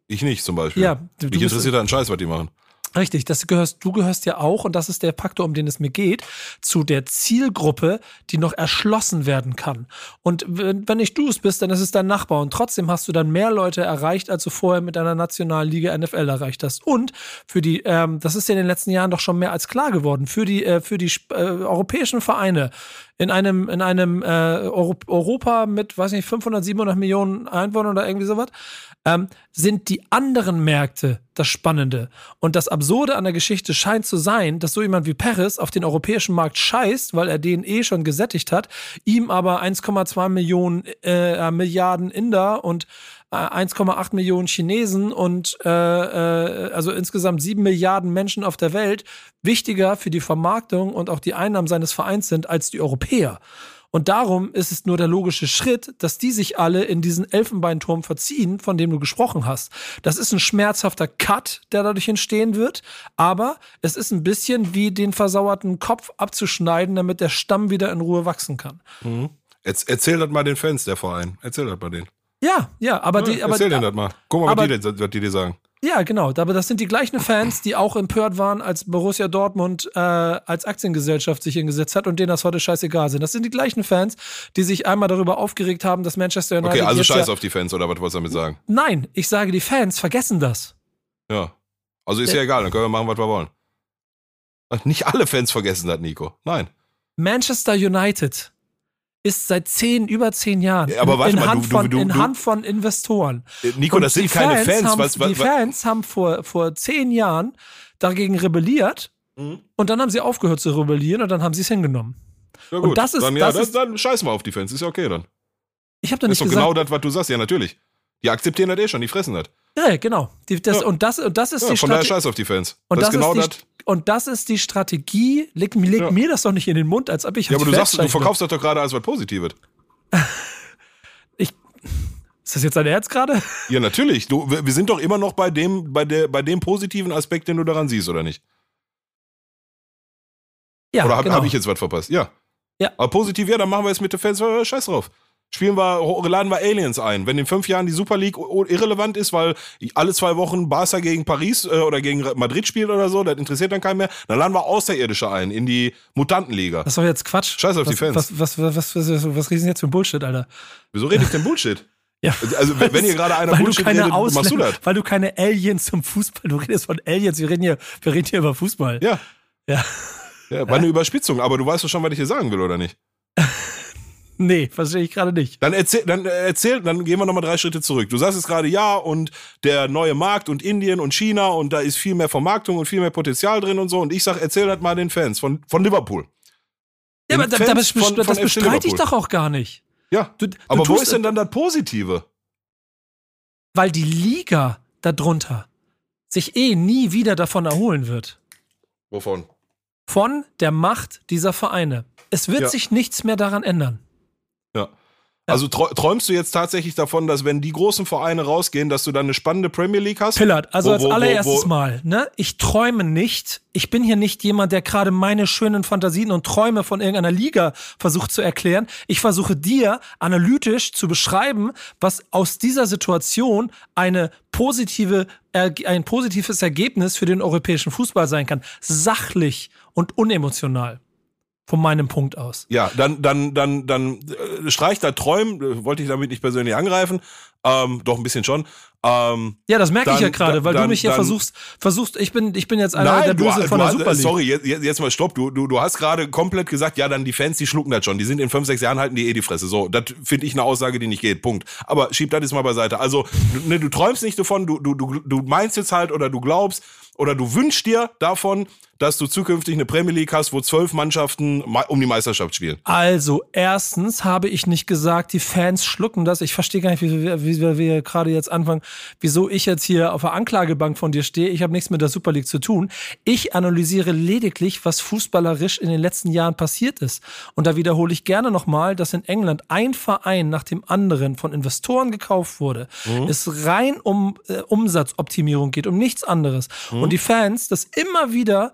Ich nicht zum Beispiel. Ja, du, Mich interessiert da ein Scheiß, was die machen. Richtig, das gehörst, du gehörst ja auch, und das ist der Faktor, um den es mir geht, zu der Zielgruppe, die noch erschlossen werden kann. Und wenn, nicht du es bist, dann ist es dein Nachbar. Und trotzdem hast du dann mehr Leute erreicht, als du vorher mit deiner nationalen Liga NFL erreicht hast. Und für die, ähm, das ist ja in den letzten Jahren doch schon mehr als klar geworden, für die, äh, für die äh, europäischen Vereine in einem, in einem äh, Europa mit, weiß nicht, 500, 700 Millionen Einwohnern oder irgendwie sowas, ähm, sind die anderen Märkte das Spannende. Und das Absurde an der Geschichte scheint zu sein, dass so jemand wie Paris auf den europäischen Markt scheißt, weil er den eh schon gesättigt hat, ihm aber 1,2 Millionen äh, Milliarden Inder und 1,8 äh, Millionen Chinesen und äh, äh, also insgesamt 7 Milliarden Menschen auf der Welt wichtiger für die Vermarktung und auch die Einnahmen seines Vereins sind als die Europäer. Und darum ist es nur der logische Schritt, dass die sich alle in diesen Elfenbeinturm verziehen, von dem du gesprochen hast. Das ist ein schmerzhafter Cut, der dadurch entstehen wird, aber es ist ein bisschen wie den versauerten Kopf abzuschneiden, damit der Stamm wieder in Ruhe wachsen kann. Mhm. Erzähl das mal den Fans, der Verein. Erzähl das mal denen. Ja, ja, aber ja, die. Aber, erzähl denen das mal. Guck mal, aber, was, die, was die dir sagen. Ja, genau. Aber das sind die gleichen Fans, die auch empört waren, als Borussia Dortmund äh, als Aktiengesellschaft sich hingesetzt hat und denen das heute scheißegal sind. Das sind die gleichen Fans, die sich einmal darüber aufgeregt haben, dass Manchester United. Okay, also scheiß ja auf die Fans oder was wolltest du damit sagen? Nein, ich sage, die Fans vergessen das. Ja. Also ist ja, ja egal, dann können wir machen, was wir wollen. Nicht alle Fans vergessen das, Nico. Nein. Manchester United ist seit zehn, über zehn Jahren ja, aber in, mal, Hand du, von, du, in Hand von Investoren. Äh, Nico, Und das sind keine Fans. Fans haben, was, was, die Fans haben vor, vor zehn Jahren dagegen rebelliert mhm. und dann haben sie aufgehört zu rebellieren und dann haben sie es hingenommen. Ja gut, und das ist, dann, ja, das dann, dann scheiß mal auf die Fans, ist ja okay dann. Ich habe da nicht ist doch gesagt, genau das, was du sagst, ja natürlich. Die akzeptieren das eh schon, die fressen das. Ja, genau. Die, das, ja. und, das, und das ist ja, die Von daher scheiß auf die Fans. Und das, das ist genau das. Und das ist die Strategie. Leg, leg ja. mir das doch nicht in den Mund, als ob ich. Ja, aber du sagst, du verkaufst das doch gerade als was Positives. ich. Ist das jetzt dein Ernst gerade? Ja, natürlich. Du, wir sind doch immer noch bei dem, bei, der, bei dem positiven Aspekt, den du daran siehst, oder nicht? Ja. Oder habe genau. hab ich jetzt was verpasst? Ja. Ja. Aber positiv, ja, dann machen wir es mit den Fans, äh, scheiß drauf spielen wir, laden wir Aliens ein. Wenn in fünf Jahren die Super League irrelevant ist, weil alle zwei Wochen Barca gegen Paris äh, oder gegen Madrid spielt oder so, das interessiert dann keinen mehr, dann laden wir Außerirdische ein in die Mutantenliga. Das ist doch jetzt Quatsch. Scheiß auf was, die Fans. Was, was, was, was, was, was reden jetzt für Bullshit, Alter? Wieso rede ich denn Bullshit? Ja, also wenn, wenn hier gerade einer Bullshit redet, Ausländer, machst du das. Weil du keine Aliens zum Fußball, du redest von Aliens, wir reden hier, wir reden hier über Fußball. Ja. Ja. Ja, war eine Überspitzung, aber du weißt doch schon, was ich hier sagen will, oder nicht? Nee, verstehe ich gerade nicht. Dann erzähl, dann erzähl, dann gehen wir nochmal drei Schritte zurück. Du sagst es gerade ja und der neue Markt und Indien und China und da ist viel mehr Vermarktung und viel mehr Potenzial drin und so. Und ich sag, erzähl das mal den Fans von, von Liverpool. Ja, aber Fans das, von, das bestreite ich doch auch gar nicht. Ja. Du, du aber wo ist denn dann das Positive? Weil die Liga darunter sich eh nie wieder davon erholen wird. Wovon? Von der Macht dieser Vereine. Es wird ja. sich nichts mehr daran ändern. Also träumst du jetzt tatsächlich davon, dass wenn die großen Vereine rausgehen, dass du dann eine spannende Premier League hast? Pillard, also wo, als wo, allererstes wo, Mal, ne? Ich träume nicht. Ich bin hier nicht jemand, der gerade meine schönen Fantasien und Träume von irgendeiner Liga versucht zu erklären. Ich versuche dir analytisch zu beschreiben, was aus dieser Situation eine positive, ein positives Ergebnis für den europäischen Fußball sein kann. Sachlich und unemotional. Von meinem Punkt aus. Ja, dann, dann, dann, dann äh, streich da Träumen, äh, wollte ich damit nicht persönlich angreifen, ähm, doch ein bisschen schon. Ähm, ja, das merke ich ja gerade, weil dann, du mich hier dann, versuchst, versuchst, ich bin, ich bin jetzt einer Nein, der Böse du, von du der hast, Super League. Sorry, jetzt, jetzt mal stopp. Du, du, du hast gerade komplett gesagt, ja, dann die Fans, die schlucken das schon. Die sind in fünf, sechs Jahren halten die eh die Fresse. So, das finde ich eine Aussage, die nicht geht. Punkt. Aber schieb das jetzt mal beiseite. Also, du, ne, du träumst nicht davon, du, du, du, du meinst jetzt halt oder du glaubst oder du wünschst dir davon, dass du zukünftig eine Premier League hast, wo zwölf Mannschaften um die Meisterschaft spielen. Also, erstens habe ich nicht gesagt, die Fans schlucken das. Ich verstehe gar nicht, wie, wie, wie wir gerade jetzt anfangen, wieso ich jetzt hier auf der Anklagebank von dir stehe. Ich habe nichts mit der Super League zu tun. Ich analysiere lediglich, was fußballerisch in den letzten Jahren passiert ist. Und da wiederhole ich gerne nochmal, dass in England ein Verein nach dem anderen von Investoren gekauft wurde. Mhm. Es rein um äh, Umsatzoptimierung geht, um nichts anderes. Mhm. Und die Fans das immer wieder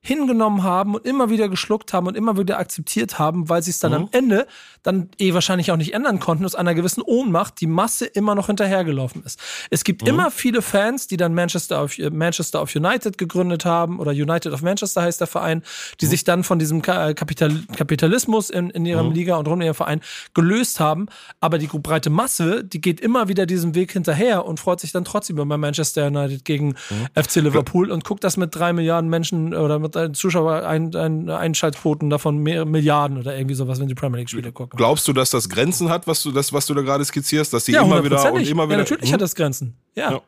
hingenommen haben und immer wieder geschluckt haben und immer wieder akzeptiert haben, weil sie es dann mhm. am Ende dann eh wahrscheinlich auch nicht ändern konnten, aus einer gewissen Ohnmacht die Masse immer noch hinterhergelaufen ist. Es gibt mhm. immer viele Fans, die dann Manchester of, Manchester of United gegründet haben oder United of Manchester heißt der Verein, die mhm. sich dann von diesem Kapital Kapitalismus in, in ihrem mhm. Liga und rund um ihrem Verein gelöst haben. Aber die breite Masse, die geht immer wieder diesem Weg hinterher und freut sich dann trotzdem über Manchester United gegen mhm. FC Liverpool und guckt das mit drei Milliarden Menschen oder mit Zuschauer ein, ein, Einschaltquoten davon mehr Milliarden oder irgendwie sowas, wenn sie Premier League Spiele gucken. Glaubst du, dass das Grenzen hat, was du das was du da gerade skizzierst, dass sie ja, immer wieder und immer wieder Ja, natürlich hm? hat das Grenzen. Ja. ja.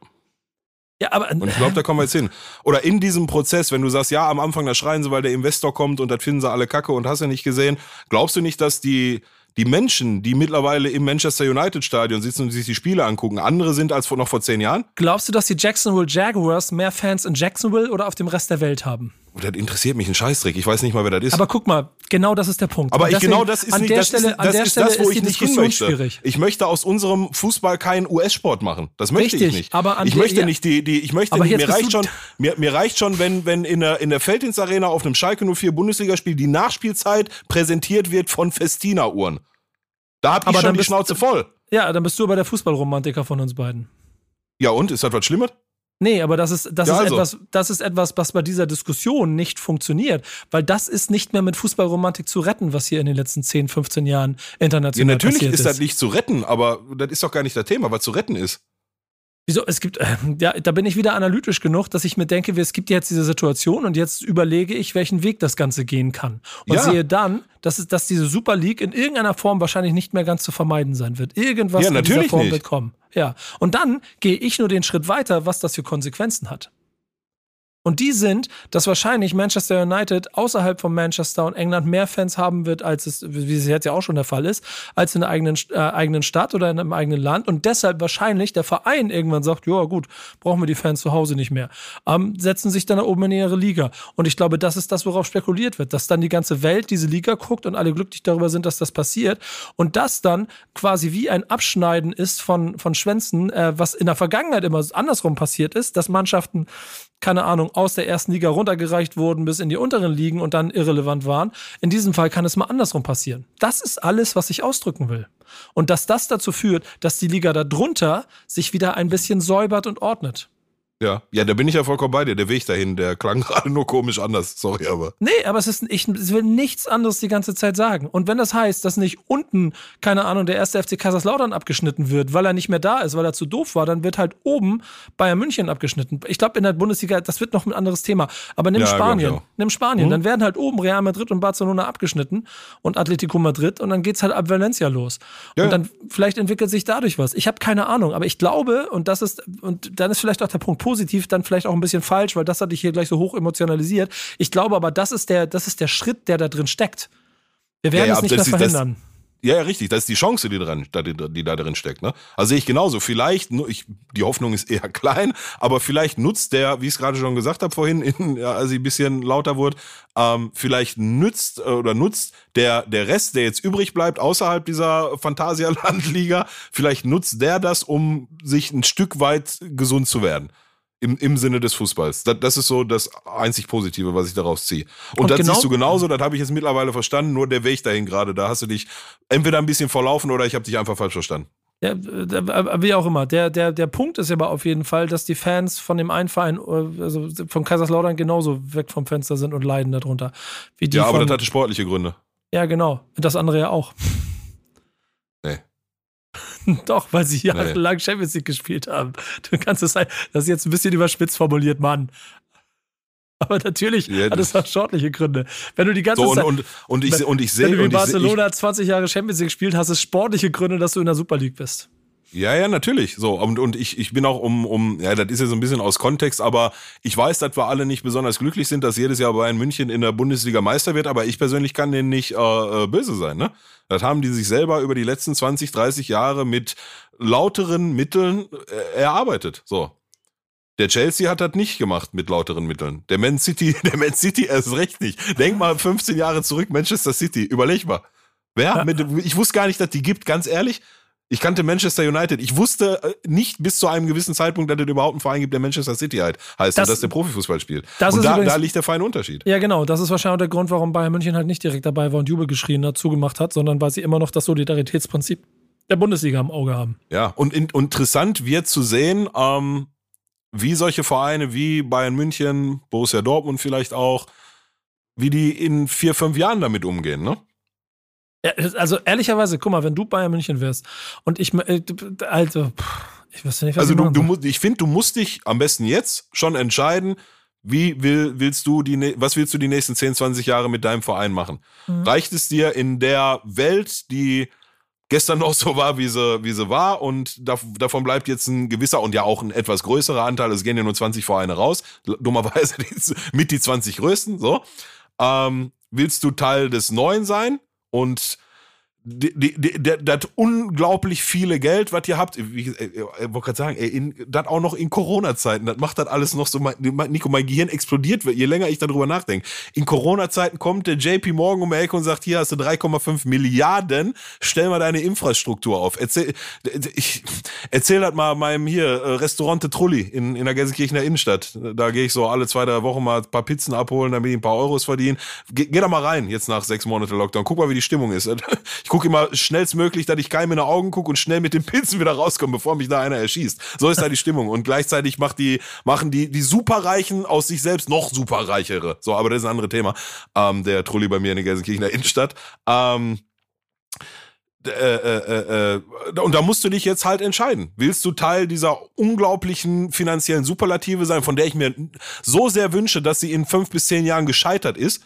Ja, aber, und ich glaube, da kommen wir jetzt hin. Oder in diesem Prozess, wenn du sagst, ja, am Anfang, da schreien sie, weil der Investor kommt und das finden sie alle kacke und hast du nicht gesehen, glaubst du nicht, dass die, die Menschen, die mittlerweile im Manchester United Stadion sitzen und sich die Spiele angucken, andere sind als vor, noch vor zehn Jahren? Glaubst du, dass die Jacksonville Jaguars mehr Fans in Jacksonville oder auf dem Rest der Welt haben? Das interessiert mich ein Scheißdreck. Ich weiß nicht mal, wer das ist. Aber guck mal, genau das ist der Punkt. Aber ich, genau das ist nicht das, Stelle, ist, das, ist das, wo ich nicht hin möchte. Schwierig. Ich möchte aus unserem Fußball keinen US-Sport machen. Das möchte Richtig, ich nicht. Aber ich möchte ja, nicht die, die, ich möchte nicht, mir reicht schon, mir, mir reicht schon, wenn, wenn in der, in der Feldins Arena auf einem Schalke 04 Bundesligaspiel die Nachspielzeit präsentiert wird von Festina-Uhren. Da hab ich aber schon die Schnauze voll. Ja, dann bist du aber der Fußballromantiker von uns beiden. Ja, und? Ist das was Schlimmes? Nee, aber das ist, das, ja, ist also. etwas, das ist etwas, was bei dieser Diskussion nicht funktioniert. Weil das ist nicht mehr mit Fußballromantik zu retten, was hier in den letzten 10, 15 Jahren international ja, natürlich passiert ist. Natürlich ist das nicht zu retten, aber das ist doch gar nicht das Thema, was zu retten ist. Wieso? Es gibt, äh, ja, da bin ich wieder analytisch genug, dass ich mir denke, es gibt jetzt diese Situation und jetzt überlege ich, welchen Weg das Ganze gehen kann. Und ja. sehe dann, dass, es, dass diese Super League in irgendeiner Form wahrscheinlich nicht mehr ganz zu vermeiden sein wird. Irgendwas ja, in dieser Form nicht. wird kommen. Ja. Und dann gehe ich nur den Schritt weiter, was das für Konsequenzen hat. Und die sind, dass wahrscheinlich Manchester United außerhalb von Manchester und England mehr Fans haben wird, als es, wie es jetzt ja auch schon der Fall ist, als in der eigenen, äh, eigenen Stadt oder in einem eigenen Land. Und deshalb wahrscheinlich der Verein irgendwann sagt, ja gut, brauchen wir die Fans zu Hause nicht mehr. Ähm, setzen sich dann da oben in ihre Liga. Und ich glaube, das ist das, worauf spekuliert wird, dass dann die ganze Welt diese Liga guckt und alle glücklich darüber sind, dass das passiert. Und das dann quasi wie ein Abschneiden ist von, von Schwänzen, äh, was in der Vergangenheit immer andersrum passiert ist, dass Mannschaften keine Ahnung, aus der ersten Liga runtergereicht wurden bis in die unteren Ligen und dann irrelevant waren. In diesem Fall kann es mal andersrum passieren. Das ist alles, was ich ausdrücken will. Und dass das dazu führt, dass die Liga darunter sich wieder ein bisschen säubert und ordnet. Ja, ja, da bin ich ja vollkommen bei dir. Der Weg dahin, der klang gerade nur komisch anders. Sorry, aber. Nee, aber es ist, ich will nichts anderes die ganze Zeit sagen. Und wenn das heißt, dass nicht unten, keine Ahnung, der erste FC Kaiserslautern abgeschnitten wird, weil er nicht mehr da ist, weil er zu doof war, dann wird halt oben Bayern München abgeschnitten. Ich glaube, in der Bundesliga, das wird noch ein anderes Thema. Aber nimm ja, Spanien. Nimm Spanien. Mhm. Dann werden halt oben Real Madrid und Barcelona abgeschnitten und Atletico Madrid und dann geht's halt ab Valencia los. Ja. Und dann vielleicht entwickelt sich dadurch was. Ich habe keine Ahnung, aber ich glaube, und das ist, und dann ist vielleicht auch der Punkt positiv, positiv dann vielleicht auch ein bisschen falsch, weil das hat dich hier gleich so hoch emotionalisiert. Ich glaube aber, das ist der, das ist der Schritt, der da drin steckt. Wir werden ja, ja, es nicht mehr verhindern. Das, ja, ja, richtig. Das ist die Chance, die, dran, die, die da drin steckt. Ne? Also sehe ich genauso. Vielleicht, ich, die Hoffnung ist eher klein, aber vielleicht nutzt der, wie ich es gerade schon gesagt habe vorhin, in, ja, als ich ein bisschen lauter wurde, ähm, vielleicht nützt äh, oder nutzt der, der Rest, der jetzt übrig bleibt, außerhalb dieser Phantasialandliga, vielleicht nutzt der das, um sich ein Stück weit gesund zu werden im, im Sinne des Fußballs. Das, das ist so das einzig Positive, was ich daraus ziehe. Und, und das genau, siehst du genauso, das habe ich jetzt mittlerweile verstanden, nur der Weg dahin gerade, da hast du dich entweder ein bisschen verlaufen oder ich habe dich einfach falsch verstanden. Ja, wie auch immer. Der, der, der Punkt ist aber auf jeden Fall, dass die Fans von dem einen Verein, also von Kaiserslautern genauso weg vom Fenster sind und leiden darunter. Wie die ja, aber von, das hatte sportliche Gründe. Ja, genau. Und das andere ja auch. Doch, weil sie jahrelang nee. Champions League gespielt haben. Du kannst es sein, das ist jetzt ein bisschen überspitzt formuliert, Mann. Aber natürlich ja, hat es auch sportliche Gründe. Wenn du die ganze so, und, Zeit. Und, und ich, und ich sehe. Wenn du wie Barcelona ich, 20 Jahre Champions League gespielt hast, es sportliche Gründe, dass du in der Super League bist. Ja, ja, natürlich. So, und, und ich, ich bin auch um, um, ja, das ist ja so ein bisschen aus Kontext, aber ich weiß, dass wir alle nicht besonders glücklich sind, dass jedes Jahr Bayern München in der Bundesliga Meister wird, aber ich persönlich kann denen nicht äh, äh böse sein, ne? Das haben die sich selber über die letzten 20, 30 Jahre mit lauteren Mitteln äh, erarbeitet. So. Der Chelsea hat das nicht gemacht mit lauteren Mitteln. Der Man City, der Man City erst recht nicht. Denk mal 15 Jahre zurück, Manchester City. Überleg mal. Wer? Ja. Mit, ich wusste gar nicht, dass die gibt, ganz ehrlich. Ich kannte Manchester United. Ich wusste äh, nicht bis zu einem gewissen Zeitpunkt, dass es überhaupt einen Verein gibt, der Manchester City halt heißt das, und dass der Profifußball spielt. Das und da, übrigens, da liegt der feine Unterschied. Ja, genau. Das ist wahrscheinlich auch der Grund, warum Bayern München halt nicht direkt dabei war und Jubel geschrien dazu gemacht hat, sondern weil sie immer noch das Solidaritätsprinzip der Bundesliga im Auge haben. Ja, und in, interessant wird zu sehen, ähm, wie solche Vereine wie Bayern München, Borussia Dortmund vielleicht auch, wie die in vier, fünf Jahren damit umgehen, ne? Also ehrlicherweise, guck mal, wenn du Bayern München wärst und ich, äh, also, ich weiß nicht, was Also ich du, du ich finde, du musst dich am besten jetzt schon entscheiden, wie will, willst du die, was willst du die nächsten 10, 20 Jahre mit deinem Verein machen? Mhm. Reicht es dir in der Welt, die gestern noch so war, wie sie, wie sie war und davon bleibt jetzt ein gewisser und ja auch ein etwas größerer Anteil, es gehen ja nur 20 Vereine raus, dummerweise mit die 20 größten, so. Ähm, willst du Teil des Neuen sein und das unglaublich viele Geld, was ihr habt, ich, ich, ich wollte gerade sagen, das auch noch in Corona-Zeiten, das macht das alles noch so, mein, Nico, mein Gehirn explodiert, je länger ich darüber nachdenke. In Corona-Zeiten kommt der JP Morgan um die Ecke und sagt, hier hast du 3,5 Milliarden, stell mal deine Infrastruktur auf. Erzähl, ich, erzähl das mal meinem hier, äh, Restaurante Trulli in, in der Gelsenkirchener Innenstadt. Da gehe ich so alle zwei, drei Wochen mal ein paar Pizzen abholen, damit ich ein paar Euros verdienen. Geh, geh da mal rein, jetzt nach sechs Monate Lockdown. Guck mal, wie die Stimmung ist. Ich gucke immer schnellstmöglich, dass ich keinem in die Augen gucke und schnell mit den Pilzen wieder rauskomme, bevor mich da einer erschießt. So ist da die Stimmung. Und gleichzeitig macht die, machen die, die Superreichen aus sich selbst noch superreichere. So, aber das ist ein anderes Thema. Ähm, der Trulli bei mir in der Gelsenkirchener Innenstadt. Ähm, äh, äh, äh, und da musst du dich jetzt halt entscheiden. Willst du Teil dieser unglaublichen finanziellen Superlative sein, von der ich mir so sehr wünsche, dass sie in fünf bis zehn Jahren gescheitert ist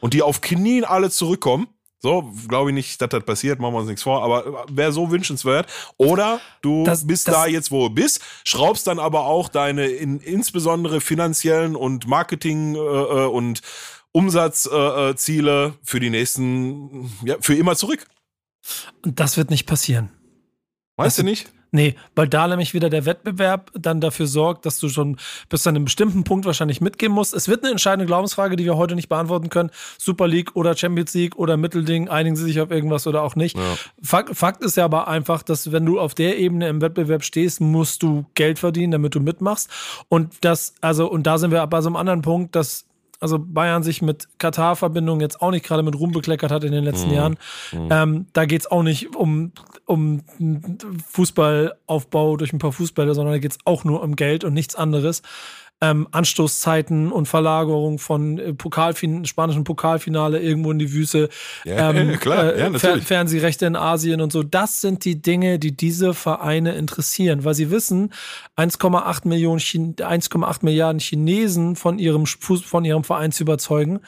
und die auf Knien alle zurückkommen? So, glaube ich nicht, dass das passiert, machen wir uns nichts vor, aber wäre so wünschenswert. Oder du das, bist das, da jetzt, wo du bist, schraubst dann aber auch deine in, insbesondere finanziellen und Marketing äh, äh und Umsatzziele äh, für die nächsten, ja, für immer zurück. Und das wird nicht passieren. Weißt das du nicht? Nee, weil da nämlich wieder der Wettbewerb dann dafür sorgt, dass du schon bis zu einem bestimmten Punkt wahrscheinlich mitgehen musst. Es wird eine entscheidende Glaubensfrage, die wir heute nicht beantworten können. Super League oder Champions League oder Mittelding, einigen sie sich auf irgendwas oder auch nicht. Ja. Fakt, Fakt ist ja aber einfach, dass wenn du auf der Ebene im Wettbewerb stehst, musst du Geld verdienen, damit du mitmachst. Und das, also, und da sind wir bei so einem anderen Punkt, dass also Bayern sich mit Katar-Verbindungen jetzt auch nicht gerade mit Ruhm bekleckert hat in den letzten mhm. Jahren. Mhm. Ähm, da geht es auch nicht um, um Fußballaufbau durch ein paar Fußbälle, sondern da geht es auch nur um Geld und nichts anderes ähm, Anstoßzeiten und Verlagerung von äh, Pokalfin spanischen Pokalfinale irgendwo in die Wüste, ja, ähm, klar, ja, äh, Fer Fernsehrechte in Asien und so. Das sind die Dinge, die diese Vereine interessieren, weil sie wissen, 1,8 Millionen, 1,8 Milliarden Chinesen von ihrem von ihrem Verein zu überzeugen,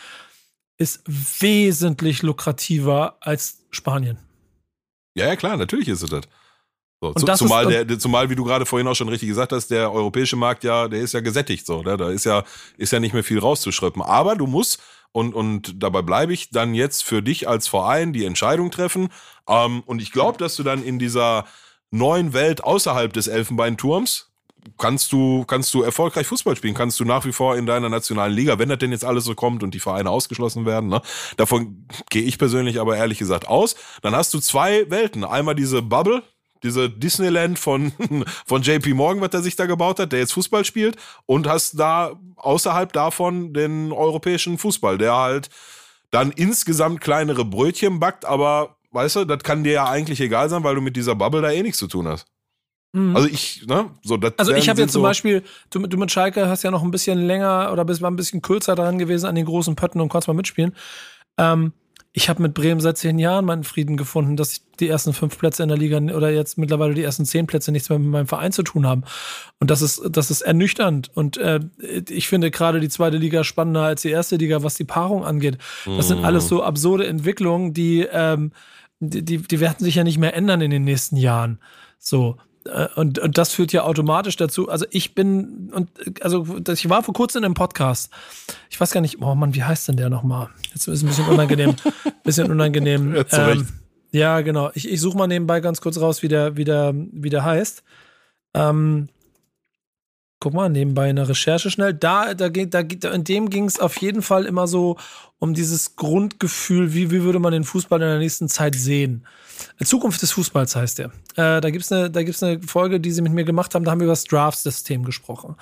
ist wesentlich lukrativer als Spanien. Ja, ja, klar, natürlich ist es das. So, zu, zumal, ist, der, zumal, wie du gerade vorhin auch schon richtig gesagt hast, der europäische Markt ja, der ist ja gesättigt, so, ne? da ist ja, ist ja nicht mehr viel rauszuschröppen. Aber du musst, und, und dabei bleibe ich, dann jetzt für dich als Verein die Entscheidung treffen. Ähm, und ich glaube, dass du dann in dieser neuen Welt außerhalb des Elfenbeinturms, kannst du, kannst du erfolgreich Fußball spielen, kannst du nach wie vor in deiner nationalen Liga, wenn das denn jetzt alles so kommt und die Vereine ausgeschlossen werden, ne? davon gehe ich persönlich aber ehrlich gesagt aus, dann hast du zwei Welten. Einmal diese Bubble, diese Disneyland von, von JP Morgan, was er sich da gebaut hat, der jetzt Fußball spielt, und hast da außerhalb davon den europäischen Fußball, der halt dann insgesamt kleinere Brötchen backt, aber weißt du, das kann dir ja eigentlich egal sein, weil du mit dieser Bubble da eh nichts zu tun hast. Mhm. Also ich, ne, so das Also ich habe jetzt zum so- Beispiel, du, du mit Schalke hast ja noch ein bisschen länger oder bist mal ein bisschen kürzer dran gewesen an den großen Pötten und konntest mal mitspielen. Ähm, ich habe mit Bremen seit zehn Jahren meinen Frieden gefunden, dass ich die ersten fünf Plätze in der Liga oder jetzt mittlerweile die ersten zehn Plätze nichts mehr mit meinem Verein zu tun haben. Und das ist, das ist ernüchternd. Und äh, ich finde gerade die zweite Liga spannender als die erste Liga, was die Paarung angeht. Das sind alles so absurde Entwicklungen, die, ähm, die, die, die werden sich ja nicht mehr ändern in den nächsten Jahren. So. Äh, Und, und das führt ja automatisch dazu. Also ich bin, und also ich war vor kurzem in einem Podcast. Ich weiß gar nicht, oh Mann, wie heißt denn der nochmal? Jetzt ist ein bisschen unangenehm. bisschen unangenehm. Ähm, Ja, Recht. ja, genau. Ich, ich suche mal nebenbei ganz kurz raus, wie der, wie der, wie der heißt. Ähm, guck mal, nebenbei eine Recherche schnell. Da, da, da, da in dem ging es auf jeden Fall immer so um dieses Grundgefühl, wie, wie würde man den Fußball in der nächsten Zeit sehen. Zukunft des Fußballs heißt der. Äh, da gibt's eine, da gibt's eine Folge, die sie mit mir gemacht haben, da haben wir über das Draft-System gesprochen.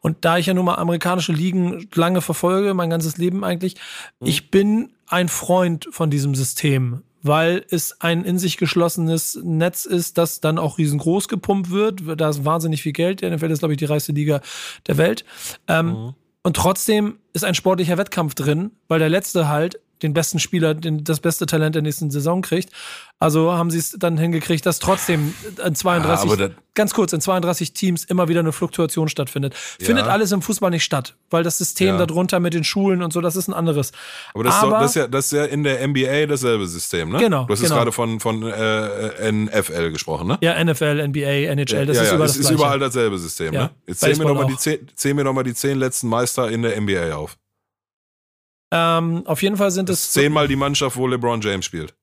Und da ich ja nun mal amerikanische Ligen lange verfolge, mein ganzes Leben eigentlich, ich bin ein Freund von diesem System, weil es ein in sich geschlossenes Netz ist, das dann auch riesengroß gepumpt wird. Da ist wahnsinnig viel Geld. Der NFL ist, glaube ich, die reichste Liga der Welt. Ähm, Und trotzdem ist ein sportlicher Wettkampf drin, weil der Letzte halt den besten Spieler, den, das beste Talent der nächsten Saison kriegt. Also haben sie es dann hingekriegt, dass trotzdem in 32, Ja, aber ganz kurz, in 32 Teams immer wieder eine Fluktuation stattfindet. Findet Ja. alles im Fußball nicht statt, weil das System Ja. darunter mit den Schulen und so, das ist ein anderes. Aber das, ist, doch, Aber- das, ist ja, das ist ja in der NBA dasselbe System, ne? Genau, Du hast genau. gerade von, von äh, NFL gesprochen, ne? Ja, NFL, NBA, NHL, das ist überall das ist Gleiche. überall dasselbe System, ne? Jetzt zähl mir, Baseball noch mal die zehn, zähl mir noch mal die zehn letzten Meister in der NBA auf. Ähm, auf jeden Fall sind Das es zehnmal die Mannschaft, wo LeBron James spielt.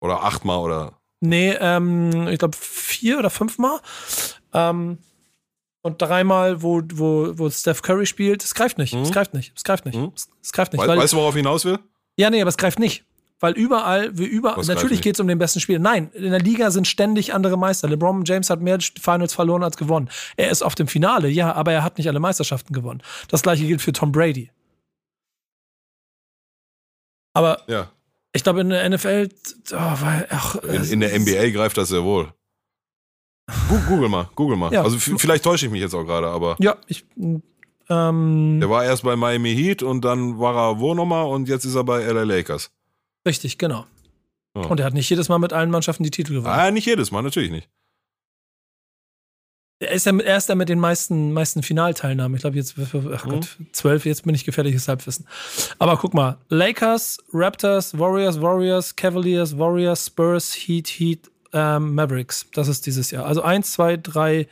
Oder achtmal oder. Nee, ähm, ich glaube vier oder fünfmal. Ähm, und dreimal, wo, wo, wo Steph Curry spielt. Es greift nicht. Es Mhm. greift nicht. Es greift nicht. Mhm. Es, es greift nicht. Wei- weil, weißt du, worauf ich hinaus will? ja, nee, aber es greift nicht. Weil überall, wie überall, Was natürlich geht es um den besten Spieler. Nein, in der Liga sind ständig andere Meister. LeBron James hat mehr Finals verloren als gewonnen. Er ist auf dem Finale, ja, aber er hat nicht alle Meisterschaften gewonnen. Das gleiche gilt für Tom Brady. Aber Ja. ich glaube, in der NFL, oh, weil, ach, In, in der NBA greift das sehr wohl. Google mal, Google mal. Ja. Also vielleicht täusche ich mich jetzt auch gerade, aber Ja, ich. Ähm, der war erst bei Miami Heat und dann war er wo nochmal und jetzt ist er bei LA Lakers. Richtig, genau. Ja. Und er hat nicht jedes Mal mit allen Mannschaften die Titel gewonnen. Ah, nicht jedes Mal, natürlich nicht. Er ist ja mit, er ist ja mit den meisten, meisten Finalteilnahmen. Ich glaube, jetzt, ach Mhm. Gott, zwölf, jetzt bin ich gefährliches Halbwissen. Aber guck mal: Lakers, Raptors, Warriors, Warriors, Cavaliers, Warriors, Spurs, Heat, Heat, ähm, Mavericks. Das ist dieses Jahr. Also eins, zwei, drei,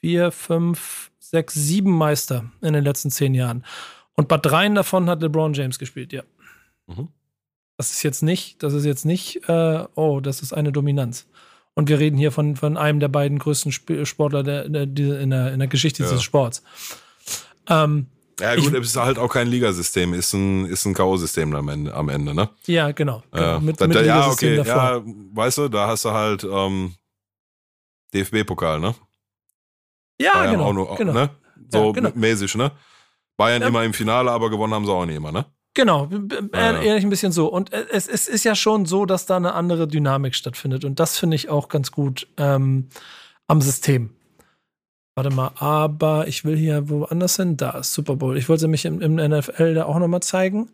vier, fünf, sechs, sieben Meister in den letzten zehn Jahren. Und bei dreien davon hat LeBron James gespielt, ja. Mhm. Das ist jetzt nicht, das ist jetzt nicht, äh, oh, das ist eine Dominanz. Und wir reden hier von, von einem der beiden größten Sp Sportler der, der, die- in, der, in der Geschichte Ja. dieses Sports. Ähm, Ja, gut, es ist halt auch kein Ligasystem, ist ein, ist ein K.O.-System am Ende, am Ende, ne? ja, genau. genau. Ja, mit, da, mit ja, okay, davor. ja, weißt du, da hast du halt ähm, DFB-Pokal, ne? Ja, Bayern genau. auch nur, genau. ne? So Ja, genau. mäßig, ne? Bayern Ja. immer im Finale, aber gewonnen haben sie auch nicht immer, ne? Genau, Ja, ja. ehrlich ein bisschen so. Und äh, es, es ist ja schon so, dass da eine andere Dynamik stattfindet. Und das finde ich auch ganz gut ähm, am System. Warte mal, aber ich will hier woanders hin. Da ist Super Bowl. Ich wollte mich im, im NFL da auch nochmal zeigen.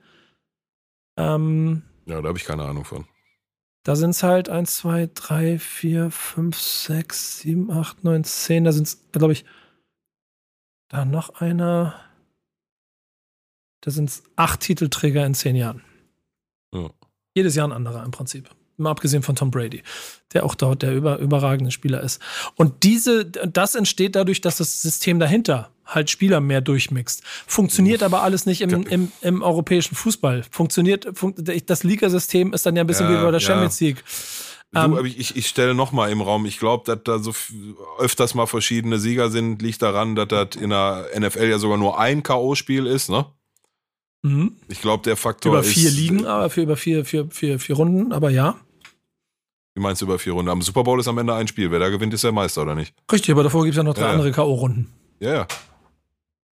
Ähm, Ja, da habe ich keine Ahnung von. da sind es halt 1, 2, 3, 4, 5, 6, 7, 8, 9, 10. Da sind es, glaube ich, da noch einer. Da sind es acht Titelträger in zehn Jahren. Ja. Jedes Jahr ein anderer im Prinzip. Mal abgesehen von Tom Brady, der auch dort der über, überragende Spieler ist. Und diese, das entsteht dadurch, dass das System dahinter halt Spieler mehr durchmixt. Funktioniert aber alles nicht im, im, im europäischen Fußball. Funktioniert, fun das Ligasystem ist dann ja ein bisschen Ja, wie bei der ja. Champions League. Du, Ähm, aber ich, ich, ich stelle noch mal im Raum, ich glaube, dass da so öfters mal verschiedene Sieger sind, liegt daran, dass das in der NFL ja sogar nur ein K.O.-Spiel ist, ne? Mhm. Ich glaube, der Faktor Über ist. vier Ligen, aber für über vier, vier, vier, vier Runden, aber ja. Wie meinst du über vier Runden? Am Super Bowl ist am Ende ein Spiel. Wer da gewinnt, ist der Meister, oder nicht? Richtig, aber davor gibt es ja noch drei Ja, ja. andere K.O.-Runden. Ja, ja.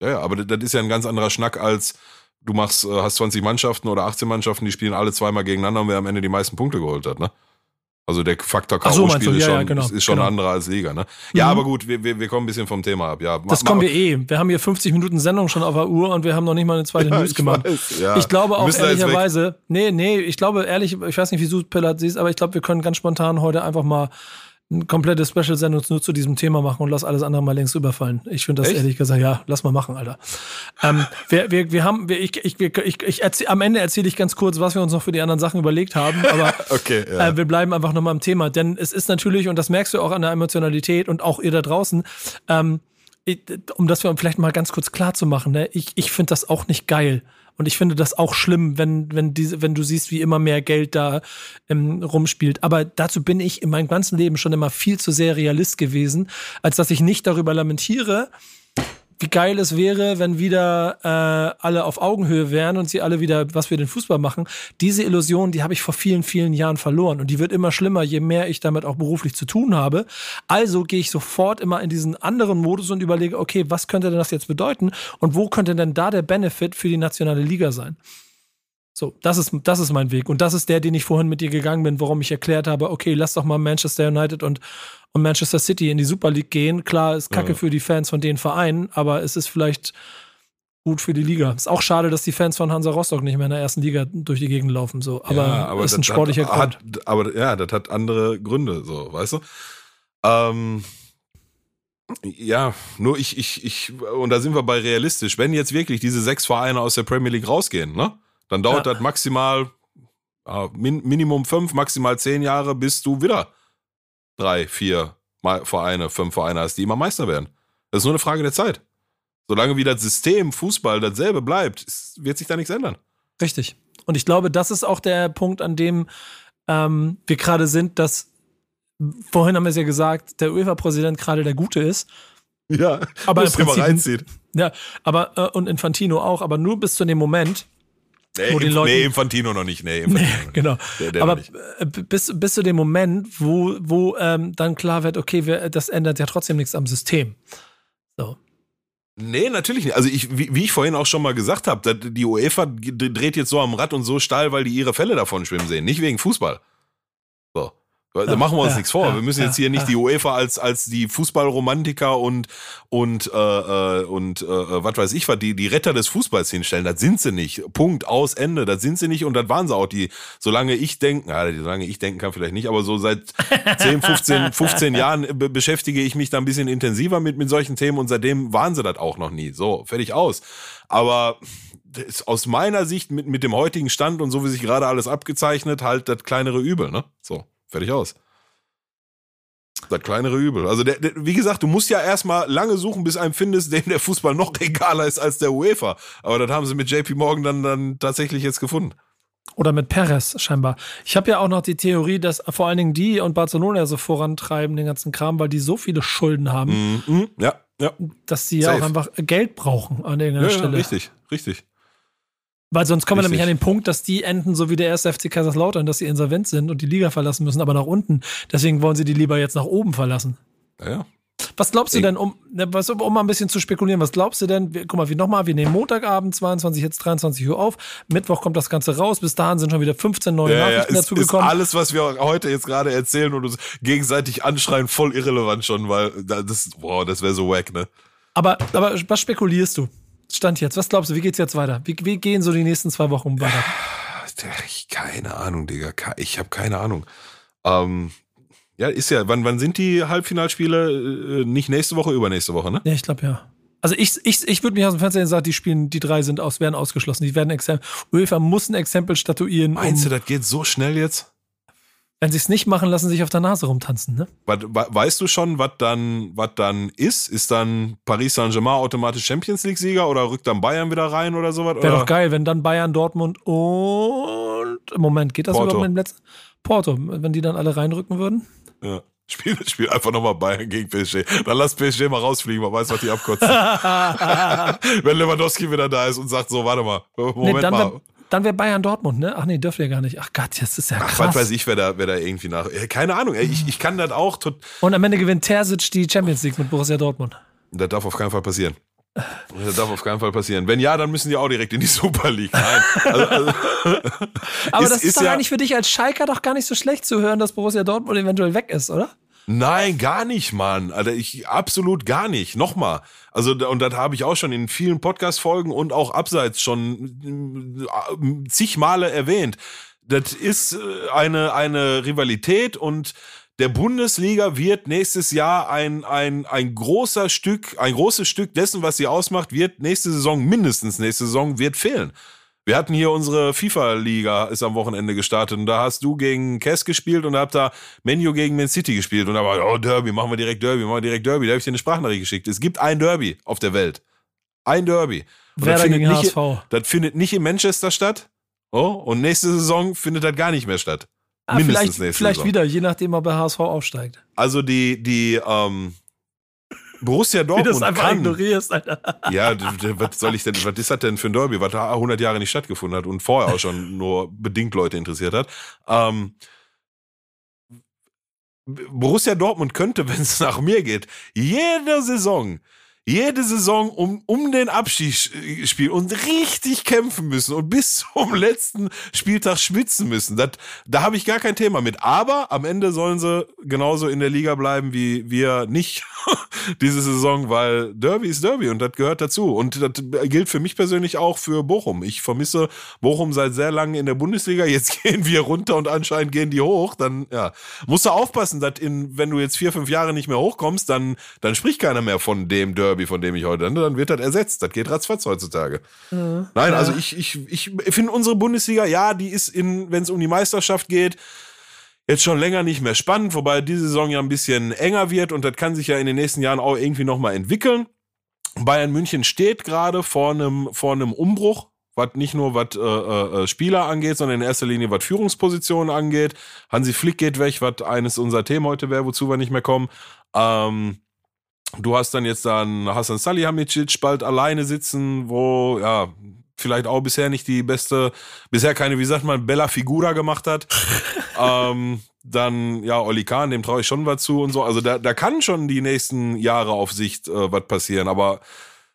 Ja, ja, aber das, das ist ja ein ganz anderer Schnack als du machst, äh, hast 20 Mannschaften oder 18 Mannschaften, die spielen alle zweimal gegeneinander und wer am Ende die meisten Punkte geholt hat, ne? Also der Faktor K.O.-Spiel so, ist, ja, ja, genau, ist, schon genau. anderer als Liga, ne? Ja, mhm. aber gut, wir, wir, wir kommen ein bisschen vom Thema ab. Ja, das kommen wir eh. Wir haben hier 50 Minuten Sendung schon auf der Uhr und wir haben noch nicht mal eine zweite ja, News gemacht. Weiß, ja. Ich glaube auch ehrlicherweise, nee, nee, ich glaube ehrlich, ich weiß nicht, wie du Pillard siehst, aber ich glaube, wir können ganz spontan heute einfach mal eine komplette Special-Sendung nur zu diesem Thema machen und lass alles andere mal längst überfallen. Ich finde das Echt? ehrlich gesagt, ja, lass mal machen, Alter. Ähm, wir, wir, wir haben, wir, ich, ich, ich, ich erzähl, am Ende erzähle ich ganz kurz, was wir uns noch für die anderen Sachen überlegt haben, aber okay, ja. äh, wir bleiben einfach nochmal im Thema, denn es ist natürlich, und das merkst du auch an der Emotionalität und auch ihr da draußen, ähm, um das vielleicht mal ganz kurz klar zu machen, ne? ich, ich finde das auch nicht geil und ich finde das auch schlimm, wenn, wenn, diese, wenn du siehst, wie immer mehr Geld da ähm, rumspielt. Aber dazu bin ich in meinem ganzen Leben schon immer viel zu sehr Realist gewesen, als dass ich nicht darüber lamentiere, wie geil es wäre, wenn wieder äh, alle auf Augenhöhe wären und sie alle wieder was für den Fußball machen. Diese Illusion, die habe ich vor vielen, vielen Jahren verloren und die wird immer schlimmer, je mehr ich damit auch beruflich zu tun habe. Also gehe ich sofort immer in diesen anderen Modus und überlege, okay, was könnte denn das jetzt bedeuten und wo könnte denn da der Benefit für die nationale Liga sein? So, das ist, das ist mein Weg. Und das ist der, den ich vorhin mit dir gegangen bin, warum ich erklärt habe, okay, lass doch mal Manchester United und, und Manchester City in die Super League gehen. Klar, ist kacke ja. für die Fans von den Vereinen, aber es ist vielleicht gut für die Liga. Ist auch schade, dass die Fans von Hansa Rostock nicht mehr in der ersten Liga durch die Gegend laufen, so. Aber, ja, aber ist ein sportlicher hat, Grund. Hat, aber ja, das hat andere Gründe, so, weißt du? Ähm, ja, nur ich, ich, ich, und da sind wir bei realistisch. Wenn jetzt wirklich diese sechs Vereine aus der Premier League rausgehen, ne? Dann dauert ja. das maximal äh, min Minimum fünf, maximal zehn Jahre, bis du wieder drei, vier Vereine, fünf Vereine hast, die immer Meister werden. Das ist nur eine Frage der Zeit. Solange wie das System Fußball dasselbe bleibt, wird sich da nichts ändern. Richtig. Und ich glaube, das ist auch der Punkt, an dem ähm, wir gerade sind, dass vorhin haben wir es ja gesagt, der UEFA-Präsident gerade der Gute ist. Ja, aber im Prinzip, reinzieht. Ja, aber äh, und Infantino auch, aber nur bis zu dem Moment, Nee, den Leuten, nee, Infantino noch nicht. Nee, Infantino nee genau. Der, der Aber äh, bis, bis zu dem Moment, wo, wo ähm, dann klar wird, okay, wir, das ändert ja trotzdem nichts am System. So. Nee, natürlich nicht. Also ich, wie, wie ich vorhin auch schon mal gesagt habe, die UEFA dreht jetzt so am Rad und so steil, weil die ihre Fälle davon schwimmen sehen, nicht wegen Fußball. Da machen wir uns ja, nichts vor. Ja, wir müssen jetzt hier nicht die UEFA als, als die Fußballromantiker und, und, äh, äh und äh, was weiß ich was, die, die Retter des Fußballs hinstellen. Das sind sie nicht. Punkt, aus, Ende. Das sind sie nicht und das waren sie auch. Die, solange ich denke, ja, solange ich denken kann, vielleicht nicht, aber so seit 10, 15, 15 Jahren beschäftige ich mich da ein bisschen intensiver mit, mit solchen Themen und seitdem waren sie das auch noch nie. So, fertig aus. Aber aus meiner Sicht mit, mit dem heutigen Stand und so wie sich gerade alles abgezeichnet, halt das kleinere Übel, ne? So. Fertig aus. Das kleinere Übel. Also, der, der, wie gesagt, du musst ja erstmal lange suchen, bis einem findest, dem der Fußball noch egaler ist als der UEFA. Aber das haben sie mit JP Morgan dann, dann tatsächlich jetzt gefunden. Oder mit Perez scheinbar. Ich habe ja auch noch die Theorie, dass vor allen Dingen die und Barcelona so vorantreiben, den ganzen Kram, weil die so viele Schulden haben. Mhm, ja, ja. Dass sie ja auch einfach Geld brauchen an irgendeiner ja, Stelle. Ja, richtig, richtig. Weil sonst kommen wir nämlich an den Punkt, dass die enden so wie der erste FC Kaiserslautern, dass sie insolvent sind und die Liga verlassen müssen, aber nach unten. Deswegen wollen sie die lieber jetzt nach oben verlassen. Ja. Was glaubst du denn, um, ne, was, um mal ein bisschen zu spekulieren, was glaubst du denn? guck mal, wie nochmal, wir nehmen Montagabend 22, jetzt 23 Uhr auf. Mittwoch kommt das Ganze raus. Bis dahin sind schon wieder 15 neue ja, Nachrichten ja, dazu gekommen. Ist alles, was wir heute jetzt gerade erzählen und uns gegenseitig anschreien, voll irrelevant schon, weil das, das wäre so wack, ne? Aber, aber was spekulierst du? Stand jetzt. Was glaubst du, wie geht's jetzt weiter? Wie, wie gehen so die nächsten zwei Wochen weiter? Ich, keine Ahnung, Digga. Ich habe keine Ahnung. Ähm, ja, ist ja, wann, wann sind die Halbfinalspiele? Äh, nicht nächste Woche, übernächste Woche, ne? Ja, ich glaube ja. Also ich, ich, ich würde mich aus dem Fenster sagen, die spielen, die drei sind aus, werden ausgeschlossen. Die werden Exempel. UEFA muss ein Exempel statuieren. Meinst um, du, das geht so schnell jetzt? Wenn sie es nicht machen, lassen sie sich auf der Nase rumtanzen, ne? Weißt du schon, was dann, was dann ist? Ist dann Paris Saint-Germain automatisch Champions League-Sieger oder rückt dann Bayern wieder rein oder sowas? Wäre doch geil, wenn dann Bayern, Dortmund und im Moment geht das Porto. überhaupt mit dem letzten Porto, wenn die dann alle reinrücken würden? Ja. Spiel, spiel einfach nochmal Bayern gegen PSG. Dann lass PSG mal rausfliegen, man weiß, was die abkotzen. wenn Lewandowski wieder da ist und sagt so, warte mal, Moment nee, mal. Dann wäre Bayern Dortmund, ne? Ach nee, dürfte ja gar nicht. Ach Gott, das ist ja krass. Ach, was weiß ich, wer da, wer da irgendwie nach. Keine Ahnung, ich, ich kann das auch. Und am Ende gewinnt Terzic die Champions League mit Borussia Dortmund. Das darf auf keinen Fall passieren. Das darf auf keinen Fall passieren. Wenn ja, dann müssen die auch direkt in die Super League. Nein. Also, also Aber ist, das ist, ist doch ja eigentlich für dich als Schalker doch gar nicht so schlecht zu hören, dass Borussia Dortmund eventuell weg ist, oder? Nein, gar nicht, Mann. Also ich absolut gar nicht. Nochmal. Also und das habe ich auch schon in vielen Podcast Folgen und auch abseits schon äh, zig Male erwähnt. Das ist äh, eine eine Rivalität und der Bundesliga wird nächstes Jahr ein, ein, ein großer Stück, ein großes Stück dessen, was sie ausmacht, wird nächste Saison, mindestens nächste Saison, wird fehlen. Wir hatten hier unsere FIFA-Liga, ist am Wochenende gestartet und da hast du gegen Kess gespielt und da habt da Menu gegen Man City gespielt und da war, oh Derby, machen wir direkt Derby, machen wir direkt Derby. Da habe ich dir eine Sprachnachricht geschickt. Es gibt ein Derby auf der Welt. Ein Derby. Und Wer das, findet nicht, das findet nicht in Manchester statt. Oh, und nächste Saison findet das gar nicht mehr statt. Ah, Mindestens vielleicht, vielleicht Saison. wieder, je nachdem, ob der HSV aufsteigt. Also die, die, ähm, Borussia Dortmund Wie du das einfach kann. ignorierst, Alter. Ja, was soll ich denn, was ist das denn für ein Derby, was da 100 Jahre nicht stattgefunden hat und vorher auch schon nur bedingt Leute interessiert hat. Ähm, Borussia Dortmund könnte, wenn es nach mir geht, jede Saison jede Saison um, um den Abstieg spielen und richtig kämpfen müssen und bis zum letzten Spieltag schwitzen müssen. Das, da habe ich gar kein Thema mit. Aber am Ende sollen sie genauso in der Liga bleiben wie wir nicht diese Saison, weil Derby ist Derby und das gehört dazu. Und das gilt für mich persönlich auch für Bochum. Ich vermisse Bochum seit sehr lange in der Bundesliga. Jetzt gehen wir runter und anscheinend gehen die hoch. Dann ja, musst du aufpassen, dass in, wenn du jetzt vier, fünf Jahre nicht mehr hochkommst, dann, dann spricht keiner mehr von dem Derby Derby, von dem ich heute, dann wird das ersetzt. Das geht ratzfatz heutzutage. Mhm. Nein, also ich, ich, ich finde unsere Bundesliga, ja, die ist in, wenn es um die Meisterschaft geht, jetzt schon länger nicht mehr spannend, wobei diese Saison ja ein bisschen enger wird und das kann sich ja in den nächsten Jahren auch irgendwie nochmal entwickeln. Bayern München steht gerade vor einem, vor einem Umbruch, was nicht nur was äh, äh, Spieler angeht, sondern in erster Linie was Führungspositionen angeht. Hansi Flick geht weg, was eines unserer Themen heute wäre, wozu wir nicht mehr kommen. Ähm, Du hast dann jetzt dann Hasan Salihamidzic bald alleine sitzen, wo ja vielleicht auch bisher nicht die beste, bisher keine, wie sagt man, Bella Figura gemacht hat. ähm, dann ja Oli Kahn, dem traue ich schon was zu und so. Also da, da kann schon die nächsten Jahre auf Sicht äh, was passieren. Aber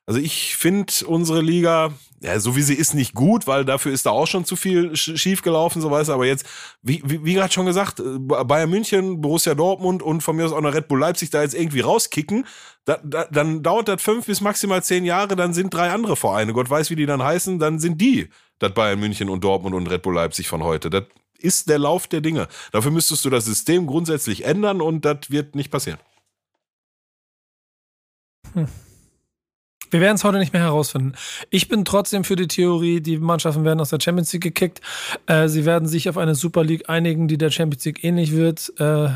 also ich finde unsere Liga, ja, so wie sie ist, nicht gut, weil dafür ist da auch schon zu viel schief gelaufen, so weiß Aber jetzt, wie, wie, wie gerade schon gesagt, äh, Bayern München, Borussia Dortmund und von mir aus auch noch Red Bull Leipzig da jetzt irgendwie rauskicken, da, da, dann dauert das fünf bis maximal zehn Jahre, dann sind drei andere Vereine, Gott weiß, wie die dann heißen, dann sind die das Bayern München und Dortmund und Red Bull Leipzig von heute. Das ist der Lauf der Dinge. Dafür müsstest du das System grundsätzlich ändern und das wird nicht passieren. Hm. Wir werden es heute nicht mehr herausfinden. Ich bin trotzdem für die Theorie, die Mannschaften werden aus der Champions League gekickt. Äh, sie werden sich auf eine Super League einigen, die der Champions League ähnlich wird. Äh,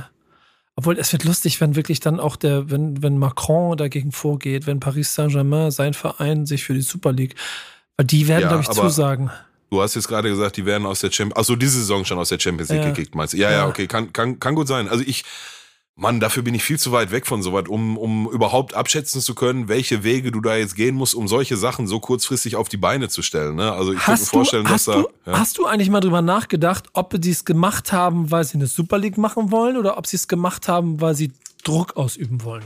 obwohl es wird lustig, wenn wirklich dann auch der, wenn, wenn Macron dagegen vorgeht, wenn Paris Saint-Germain, sein Verein, sich für die Super League, weil die werden, ja, glaube ich, zusagen. Du hast jetzt gerade gesagt, die werden aus der Champions, also diese Saison schon aus der Champions League ja. gekickt, meinst du? Ja, ja, ja, okay, kann, kann, kann gut sein. Also ich, Mann, dafür bin ich viel zu weit weg von sowas, um, um überhaupt abschätzen zu können, welche Wege du da jetzt gehen musst, um solche Sachen so kurzfristig auf die Beine zu stellen. Ne? Also ich hast könnte mir vorstellen, du, dass da. Ja. Hast du eigentlich mal drüber nachgedacht, ob sie es gemacht haben, weil sie eine Super League machen wollen oder ob sie es gemacht haben, weil sie Druck ausüben wollen?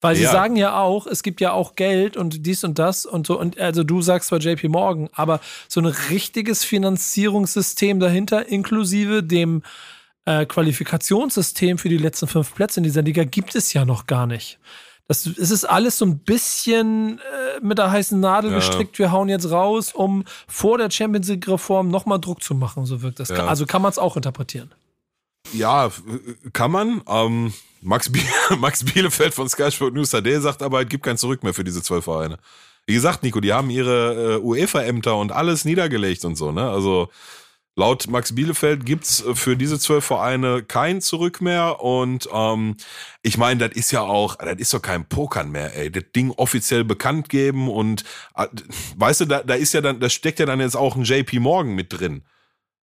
Weil sie ja. sagen ja auch, es gibt ja auch Geld und dies und das und so. Und also du sagst zwar JP Morgan, aber so ein richtiges Finanzierungssystem dahinter, inklusive dem äh, Qualifikationssystem für die letzten fünf Plätze in dieser Liga gibt es ja noch gar nicht. Das, es ist alles so ein bisschen äh, mit der heißen Nadel ja. gestrickt. Wir hauen jetzt raus, um vor der Champions League-Reform nochmal Druck zu machen. So wirkt das. Ja. Also kann man es auch interpretieren. Ja, kann man. Ähm, Max, Biel Max Bielefeld von Sky Sport News AD sagt aber, es gibt kein Zurück mehr für diese zwölf Vereine. Wie gesagt, Nico, die haben ihre äh, UEFA-Ämter und alles niedergelegt und so, ne? Also Laut Max Bielefeld gibt's äh, für diese zwölf Vereine kein Zurück mehr. Und ähm, ich meine, das ist ja auch, das ist doch kein Pokern mehr, ey. Das Ding offiziell bekannt geben und äh, weißt du, da, da ist ja dann, da steckt ja dann jetzt auch ein JP Morgan mit drin.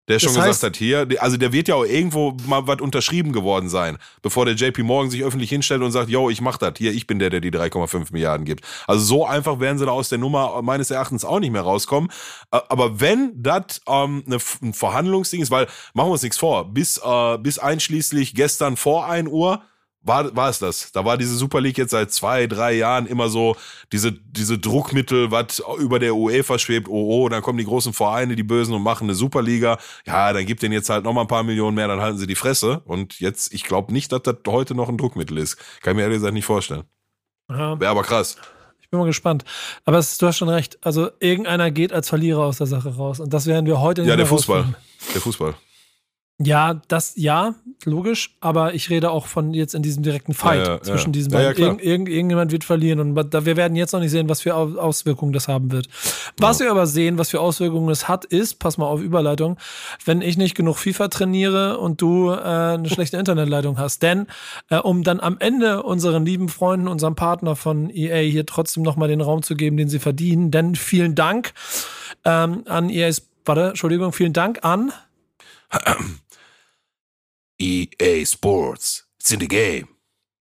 Der schon das heißt, gesagt hat, hier, also der wird ja auch irgendwo mal was unterschrieben geworden sein, bevor der JP Morgan sich öffentlich hinstellt und sagt, yo, ich mach das, hier, ich bin der, der die 3,5 Milliarden gibt. Also so einfach werden sie da aus der Nummer meines Erachtens auch nicht mehr rauskommen. Aber wenn das ähm, ne, ein Verhandlungsding ist, weil, machen wir uns nichts vor, bis, äh, bis einschließlich gestern vor 1 Uhr war, war es das. Da war diese Super League jetzt seit zwei, drei Jahren immer so diese, diese Druckmittel, was über der UEFA schwebt, oh, oh, dann kommen die großen Vereine, die Bösen und machen eine Superliga. Ja, dann gibt denen jetzt halt nochmal ein paar Millionen mehr, dann halten sie die Fresse. Und jetzt, ich glaube nicht, dass das heute noch ein Druckmittel ist. Kann ich mir ehrlich gesagt nicht vorstellen. Ja. Wäre aber krass. Ich bin mal gespannt. Aber es, du hast schon recht. Also irgendeiner geht als Verlierer aus der Sache raus. Und das werden wir heute nicht Ja, der Fußball. Der Fußball. Ja, das, ja, logisch, aber ich rede auch von jetzt in diesem direkten Fight ja, ja, zwischen ja. diesen beiden. Irgend, irgend, irgendjemand wird verlieren und da, wir werden jetzt noch nicht sehen, was für Auswirkungen das haben wird. Was wir aber sehen, was für Auswirkungen es hat, ist, pass mal auf Überleitung, wenn ich nicht genug FIFA trainiere und du äh, eine schlechte Internetleitung hast. Denn äh, um dann am Ende unseren lieben Freunden, unserem Partner von EA hier trotzdem nochmal den Raum zu geben, den sie verdienen. Denn vielen Dank ähm, an EA's, warte, Entschuldigung, vielen Dank an EA Sports. It's in the game.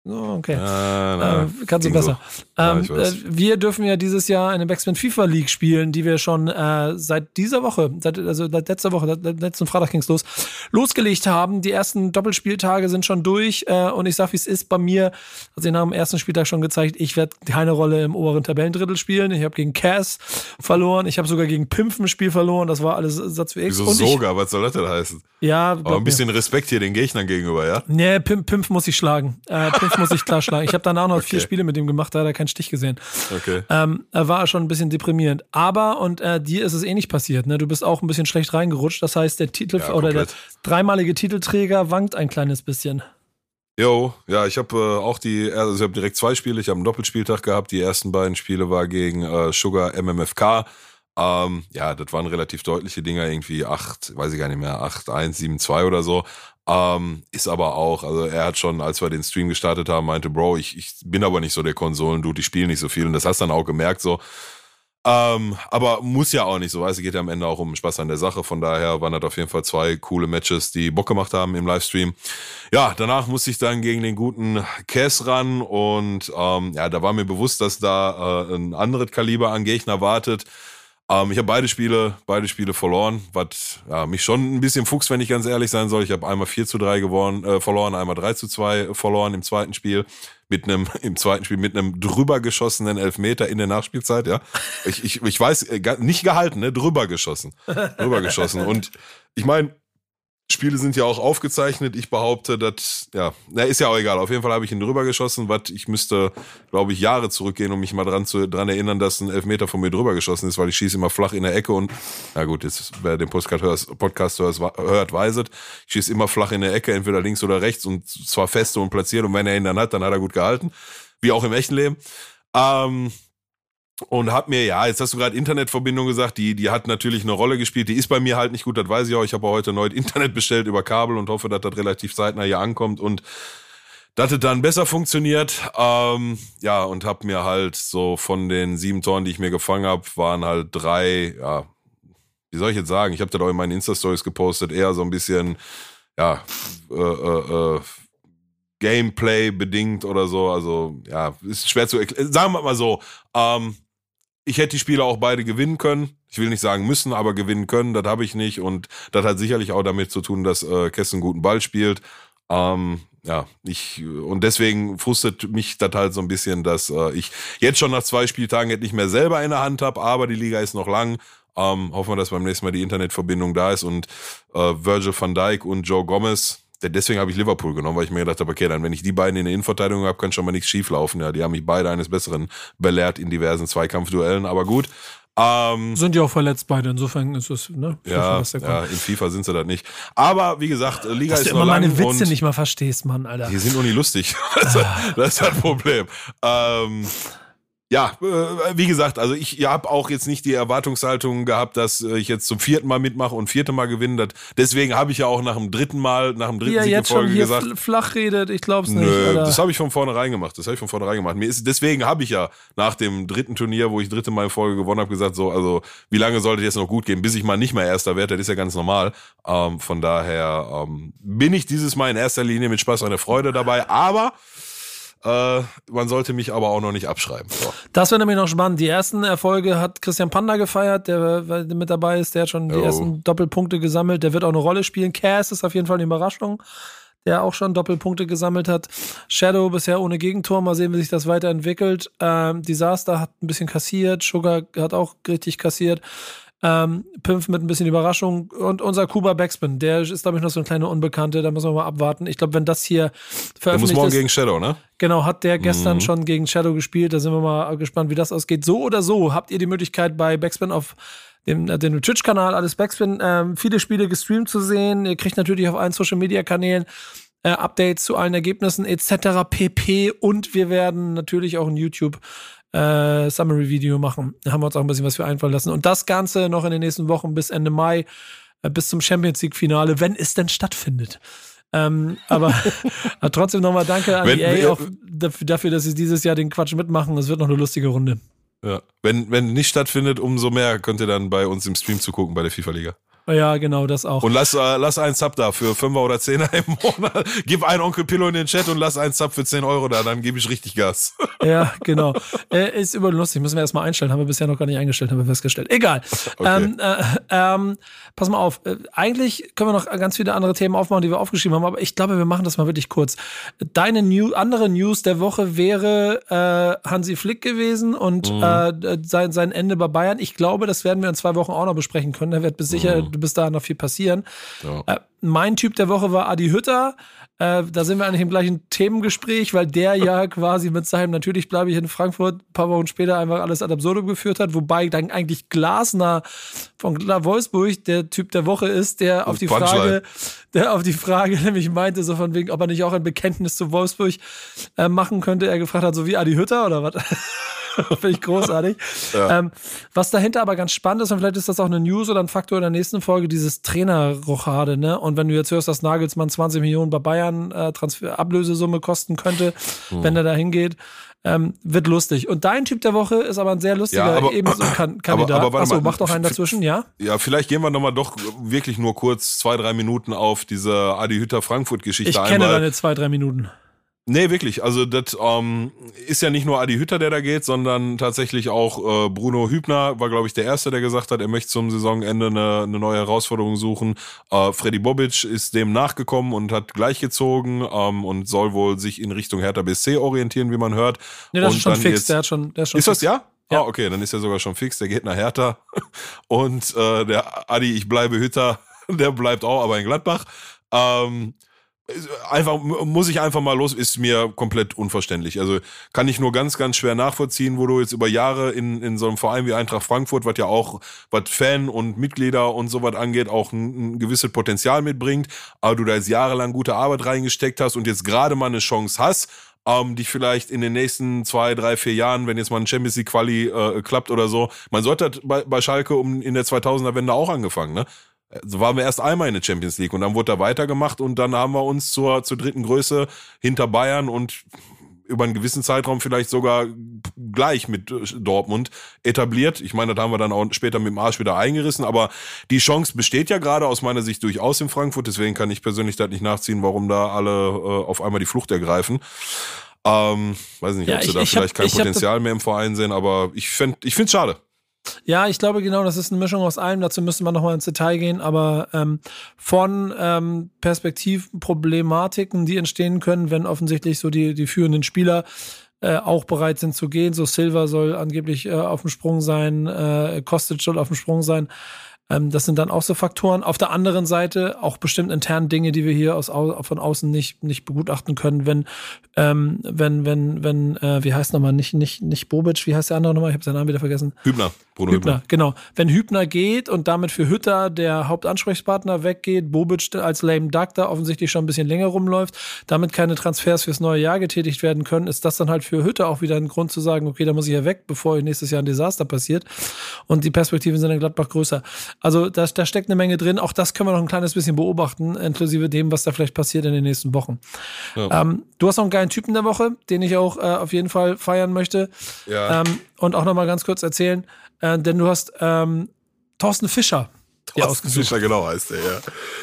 Okay. Ah, na, äh, kannst du besser. Ähm, ja, äh, wir dürfen ja dieses Jahr eine Backspin FIFA League spielen, die wir schon äh, seit dieser Woche, seit, also seit letzter Woche, seit letzten Freitag ging's los, losgelegt haben. Die ersten Doppelspieltage sind schon durch äh, und ich sag, wie es ist bei mir, also ich nach dem ersten Spieltag schon gezeigt, ich werde keine Rolle im oberen Tabellendrittel spielen. Ich habe gegen Cass verloren, ich habe sogar gegen Pimp ein Spiel verloren, das war alles Satz für X. Wieso sogar, was soll das denn heißen? Ja, Aber ein bisschen mir. Respekt hier den Gegnern gegenüber, ja? Nee, Pimp, Pimp muss ich schlagen. Äh, Pimp muss ich klar schlagen. Ich habe danach noch okay. vier Spiele mit ihm gemacht, da hat er keinen Stich gesehen. Okay. Ähm, er war schon ein bisschen deprimierend. Aber, und äh, dir ist es eh nicht passiert, ne? Du bist auch ein bisschen schlecht reingerutscht. Das heißt, der Titel ja, oder der dreimalige Titelträger wankt ein kleines bisschen. Jo, ja, ich habe äh, auch die, also ich habe direkt zwei Spiele, ich habe einen Doppelspieltag gehabt. Die ersten beiden Spiele war gegen äh, Sugar MMFK. Ähm, ja, das waren relativ deutliche Dinger, irgendwie 8, weiß ich gar nicht mehr, 8, 1, 7, 2 oder so. Ähm, ist aber auch, also er hat schon, als wir den Stream gestartet haben, meinte, Bro, ich, ich bin aber nicht so der Konsolen-Dude, ich spiele nicht so viel. Und das hast du dann auch gemerkt so. Ähm, aber muss ja auch nicht so, weißt du, geht ja am Ende auch um Spaß an der Sache. Von daher waren das auf jeden Fall zwei coole Matches, die Bock gemacht haben im Livestream. Ja, danach musste ich dann gegen den guten Cass ran und ähm, ja, da war mir bewusst, dass da äh, ein anderes Kaliber an Gegner wartet. Ähm, ich habe beide Spiele, beide Spiele verloren, was ja, mich schon ein bisschen fuchst, wenn ich ganz ehrlich sein soll. Ich habe einmal 4 zu 3 gewonnen, äh, verloren, einmal 3 zu 2 verloren im zweiten Spiel. Mit einem, im zweiten Spiel mit einem drüber geschossenen Elfmeter in der Nachspielzeit, ja. Ich, ich, ich weiß, äh, nicht gehalten, ne? Drüber geschossen. Drüber geschossen. Und ich meine, Spiele sind ja auch aufgezeichnet. Ich behaupte, dass, ja, na, ist ja auch egal. Auf jeden Fall habe ich ihn drüber geschossen, was ich müsste, glaube ich, Jahre zurückgehen, um mich mal dran zu dran erinnern, dass ein Elfmeter von mir drüber geschossen ist, weil ich schieße immer flach in der Ecke und, na gut, jetzt, wer den Podcast hört, Podcast hört, weiset, ich schieße immer flach in der Ecke, entweder links oder rechts und zwar feste und platziert und wenn er ihn dann hat, dann hat er gut gehalten. Wie auch im echten Leben. Ähm, und hab mir, ja, jetzt hast du gerade Internetverbindung gesagt, die, die hat natürlich eine Rolle gespielt. Die ist bei mir halt nicht gut, das weiß ich auch. Ich habe heute neu Internet bestellt über Kabel und hoffe, dass das relativ zeitnah hier ankommt und dass es dann besser funktioniert. Ähm, ja, und hab mir halt so von den sieben Toren, die ich mir gefangen habe, waren halt drei, ja, wie soll ich jetzt sagen? Ich habe das auch in meinen Insta-Stories gepostet, eher so ein bisschen, ja, äh, äh, äh, Gameplay bedingt oder so. Also, ja, ist schwer zu erklären. Sagen wir mal so, ähm, ich hätte die Spiele auch beide gewinnen können. Ich will nicht sagen müssen, aber gewinnen können, das habe ich nicht. Und das hat sicherlich auch damit zu tun, dass äh, Kess einen guten Ball spielt. Ähm, ja, ich und deswegen frustet mich das halt so ein bisschen, dass äh, ich jetzt schon nach zwei Spieltagen jetzt nicht mehr selber in der Hand habe, aber die Liga ist noch lang. Ähm, hoffen wir, dass beim nächsten Mal die Internetverbindung da ist und äh, Virgil van Dijk und Joe Gomez, deswegen habe ich Liverpool genommen, weil ich mir gedacht habe, okay, dann wenn ich die beiden in der Innenverteidigung habe, kann schon mal nichts schief laufen. Ja, die haben mich beide eines Besseren belehrt in diversen Zweikampfduellen, aber gut. Ähm, sind ja auch verletzt beide, insofern ist es, ne? Ja, ja, in FIFA sind sie das nicht. Aber wie gesagt, Liga Dass ist du immer meine Witze nicht mal verstehst, Mann, Alter. Die sind nur nicht lustig. das, ist, das ist ein Problem. Ähm, ja, äh, wie gesagt, also ich habe auch jetzt nicht die Erwartungshaltung gehabt, dass äh, ich jetzt zum vierten Mal mitmache und vierte Mal gewinne. deswegen habe ich ja auch nach dem dritten Mal, nach dem dritten ja, Sieg jetzt Folge schon hier gesagt, flach redet, ich glaub's nicht. Nö, oder? das habe ich von vornherein gemacht. Das habe ich von vornherein gemacht. Mir ist deswegen habe ich ja nach dem dritten Turnier, wo ich dritte Mal in Folge gewonnen habe, gesagt so, also wie lange sollte jetzt noch gut gehen, bis ich mal nicht mehr erster werde. Das ist ja ganz normal. Ähm, von daher ähm, bin ich dieses Mal in erster Linie mit Spaß und Freude dabei, aber äh, man sollte mich aber auch noch nicht abschreiben. So. Das wäre nämlich noch spannend. Die ersten Erfolge hat Christian Panda gefeiert, der, der mit dabei ist. Der hat schon die oh. ersten Doppelpunkte gesammelt. Der wird auch eine Rolle spielen. Cass ist auf jeden Fall eine Überraschung. der auch schon Doppelpunkte gesammelt hat. Shadow bisher ohne Gegentor. Mal sehen, wie sich das weiterentwickelt. Ähm, Disaster hat ein bisschen kassiert. Sugar hat auch richtig kassiert. Ähm, Pimpf mit ein bisschen Überraschung und unser Kuba Backspin, der ist, glaube ich, noch so eine kleine Unbekannte, da müssen wir mal abwarten. Ich glaube, wenn das hier veröffentlicht der muss morgen ist, gegen Shadow, ne? Genau, hat der gestern mhm. schon gegen Shadow gespielt, da sind wir mal gespannt, wie das ausgeht. So oder so habt ihr die Möglichkeit bei Backspin auf dem, äh, dem Twitch-Kanal, alles Backspin, ähm, viele Spiele gestreamt zu sehen. Ihr kriegt natürlich auf allen Social-Media-Kanälen äh, Updates zu allen Ergebnissen etc. pp. Und wir werden natürlich auch in YouTube äh, Summary-Video machen. Da haben wir uns auch ein bisschen was für einfallen lassen. Und das Ganze noch in den nächsten Wochen bis Ende Mai, äh, bis zum Champions League-Finale, wenn es denn stattfindet. Ähm, aber, aber trotzdem nochmal danke an wenn, EA auch dafür, dass sie dieses Jahr den Quatsch mitmachen. Es wird noch eine lustige Runde. Ja. Wenn, wenn nicht stattfindet, umso mehr könnt ihr dann bei uns im Stream zugucken bei der FIFA-Liga. Ja, genau, das auch. Und lass, äh, lass einen Sub da für 5 oder 10 im Monat. Gib einen Onkel Pillow in den Chat und lass einen Sub für 10 Euro da, dann gebe ich richtig Gas. Ja, genau. Äh, ist überlustig, müssen wir erstmal einstellen. Haben wir bisher noch gar nicht eingestellt, haben wir festgestellt. Egal. Okay. Ähm, äh, ähm, pass mal auf. Äh, eigentlich können wir noch ganz viele andere Themen aufmachen, die wir aufgeschrieben haben, aber ich glaube, wir machen das mal wirklich kurz. Deine New andere News der Woche wäre äh, Hansi Flick gewesen und mhm. äh, sein, sein Ende bei Bayern. Ich glaube, das werden wir in zwei Wochen auch noch besprechen können. Da wird bis sicher mhm bis dahin noch viel passieren. Ja. Äh, mein Typ der Woche war Adi Hütter. Äh, da sind wir eigentlich im gleichen Themengespräch, weil der ja quasi mit seinem Natürlich bleibe ich in Frankfurt ein paar Wochen später einfach alles ad absurdum geführt hat, wobei dann eigentlich Glasner von Wolfsburg der Typ der Woche ist, der auf die Frage, der auf die Frage nämlich meinte, so von wegen, ob er nicht auch ein Bekenntnis zu Wolfsburg äh, machen könnte. Er gefragt hat, so wie Adi Hütter oder was? Finde ich großartig. Ja. Ähm, was dahinter aber ganz spannend ist, und vielleicht ist das auch eine News oder ein Faktor in der nächsten Folge, dieses Trainerrochade, ne? Und wenn du jetzt hörst, dass Nagelsmann 20 Millionen bei Bayern äh, Transfer Ablösesumme kosten könnte, hm. wenn er da hingeht, ähm, wird lustig. Und dein Typ der Woche ist aber ein sehr lustiger ja, aber, ebenso kan Kandidat. Aber, aber Achso, mach doch einen dazwischen, ja? Ja, vielleicht gehen wir nochmal doch wirklich nur kurz zwei, drei Minuten auf diese Adi Hütter Frankfurt-Geschichte ein. Ich kenne deine zwei, drei Minuten. Nee, wirklich. Also das ähm, ist ja nicht nur Adi Hütter, der da geht, sondern tatsächlich auch äh, Bruno Hübner war, glaube ich, der Erste, der gesagt hat, er möchte zum Saisonende eine, eine neue Herausforderung suchen. Äh, Freddy Bobic ist dem nachgekommen und hat gleichgezogen ähm, und soll wohl sich in Richtung Hertha BSC orientieren, wie man hört. Nee, das und ist schon fix. Jetzt, der hat schon, der ist schon Ist fix. das ja? Ja. Ah, okay, dann ist er sogar schon fix. Der geht nach Hertha. Und äh, der Adi, ich bleibe Hütter, der bleibt auch, aber in Gladbach. Ähm, einfach muss ich einfach mal los, ist mir komplett unverständlich. Also kann ich nur ganz, ganz schwer nachvollziehen, wo du jetzt über Jahre in, in so einem Verein wie Eintracht Frankfurt, was ja auch, was Fan und Mitglieder und so was angeht, auch ein, ein gewisses Potenzial mitbringt, aber du da jetzt jahrelang gute Arbeit reingesteckt hast und jetzt gerade mal eine Chance hast, ähm, dich vielleicht in den nächsten zwei, drei, vier Jahren, wenn jetzt mal ein Champions League Quali äh, klappt oder so, man sollte bei, bei Schalke um in der 2000er Wende auch angefangen, ne? So waren wir erst einmal in der Champions League und dann wurde da weitergemacht und dann haben wir uns zur, zur dritten Größe hinter Bayern und über einen gewissen Zeitraum vielleicht sogar gleich mit Dortmund etabliert. Ich meine, das haben wir dann auch später mit dem Arsch wieder eingerissen, aber die Chance besteht ja gerade aus meiner Sicht durchaus in Frankfurt, deswegen kann ich persönlich das nicht nachziehen, warum da alle äh, auf einmal die Flucht ergreifen. Ähm, weiß nicht, ja, ob sie ich, da ich vielleicht hab, kein Potenzial mehr im Verein sehen, aber ich finde ich finde es schade. Ja, ich glaube genau, das ist eine Mischung aus allem. Dazu müsste man nochmal ins Detail gehen, aber ähm, von ähm, Perspektivproblematiken, die entstehen können, wenn offensichtlich so die, die führenden Spieler äh, auch bereit sind zu gehen. So Silver soll angeblich äh, auf dem Sprung sein, äh, Kostic soll auf dem Sprung sein. Ähm, das sind dann auch so Faktoren. Auf der anderen Seite auch bestimmt intern Dinge, die wir hier aus, von außen nicht, nicht begutachten können. Wenn, ähm, wenn, wenn, wenn, äh, wie heißt nochmal, nicht, nicht, nicht Bobic, wie heißt der andere nochmal? Ich habe seinen Namen wieder vergessen. Hübner. Bruno Hübner, Hübner, genau. Wenn Hübner geht und damit für Hütter der Hauptansprechpartner weggeht, Bobic als lame duck da offensichtlich schon ein bisschen länger rumläuft, damit keine Transfers fürs neue Jahr getätigt werden können, ist das dann halt für Hütter auch wieder ein Grund zu sagen, okay, da muss ich ja weg, bevor nächstes Jahr ein Desaster passiert. Und die Perspektiven sind in Gladbach größer. Also da, da steckt eine Menge drin. Auch das können wir noch ein kleines bisschen beobachten, inklusive dem, was da vielleicht passiert in den nächsten Wochen. Ja. Ähm, du hast noch einen geilen Typen der Woche, den ich auch äh, auf jeden Fall feiern möchte. Ja. Ähm, und auch noch mal ganz kurz erzählen, äh, denn du hast ähm, Thorsten Fischer Thorsten Fischer, genau heißt er, ja.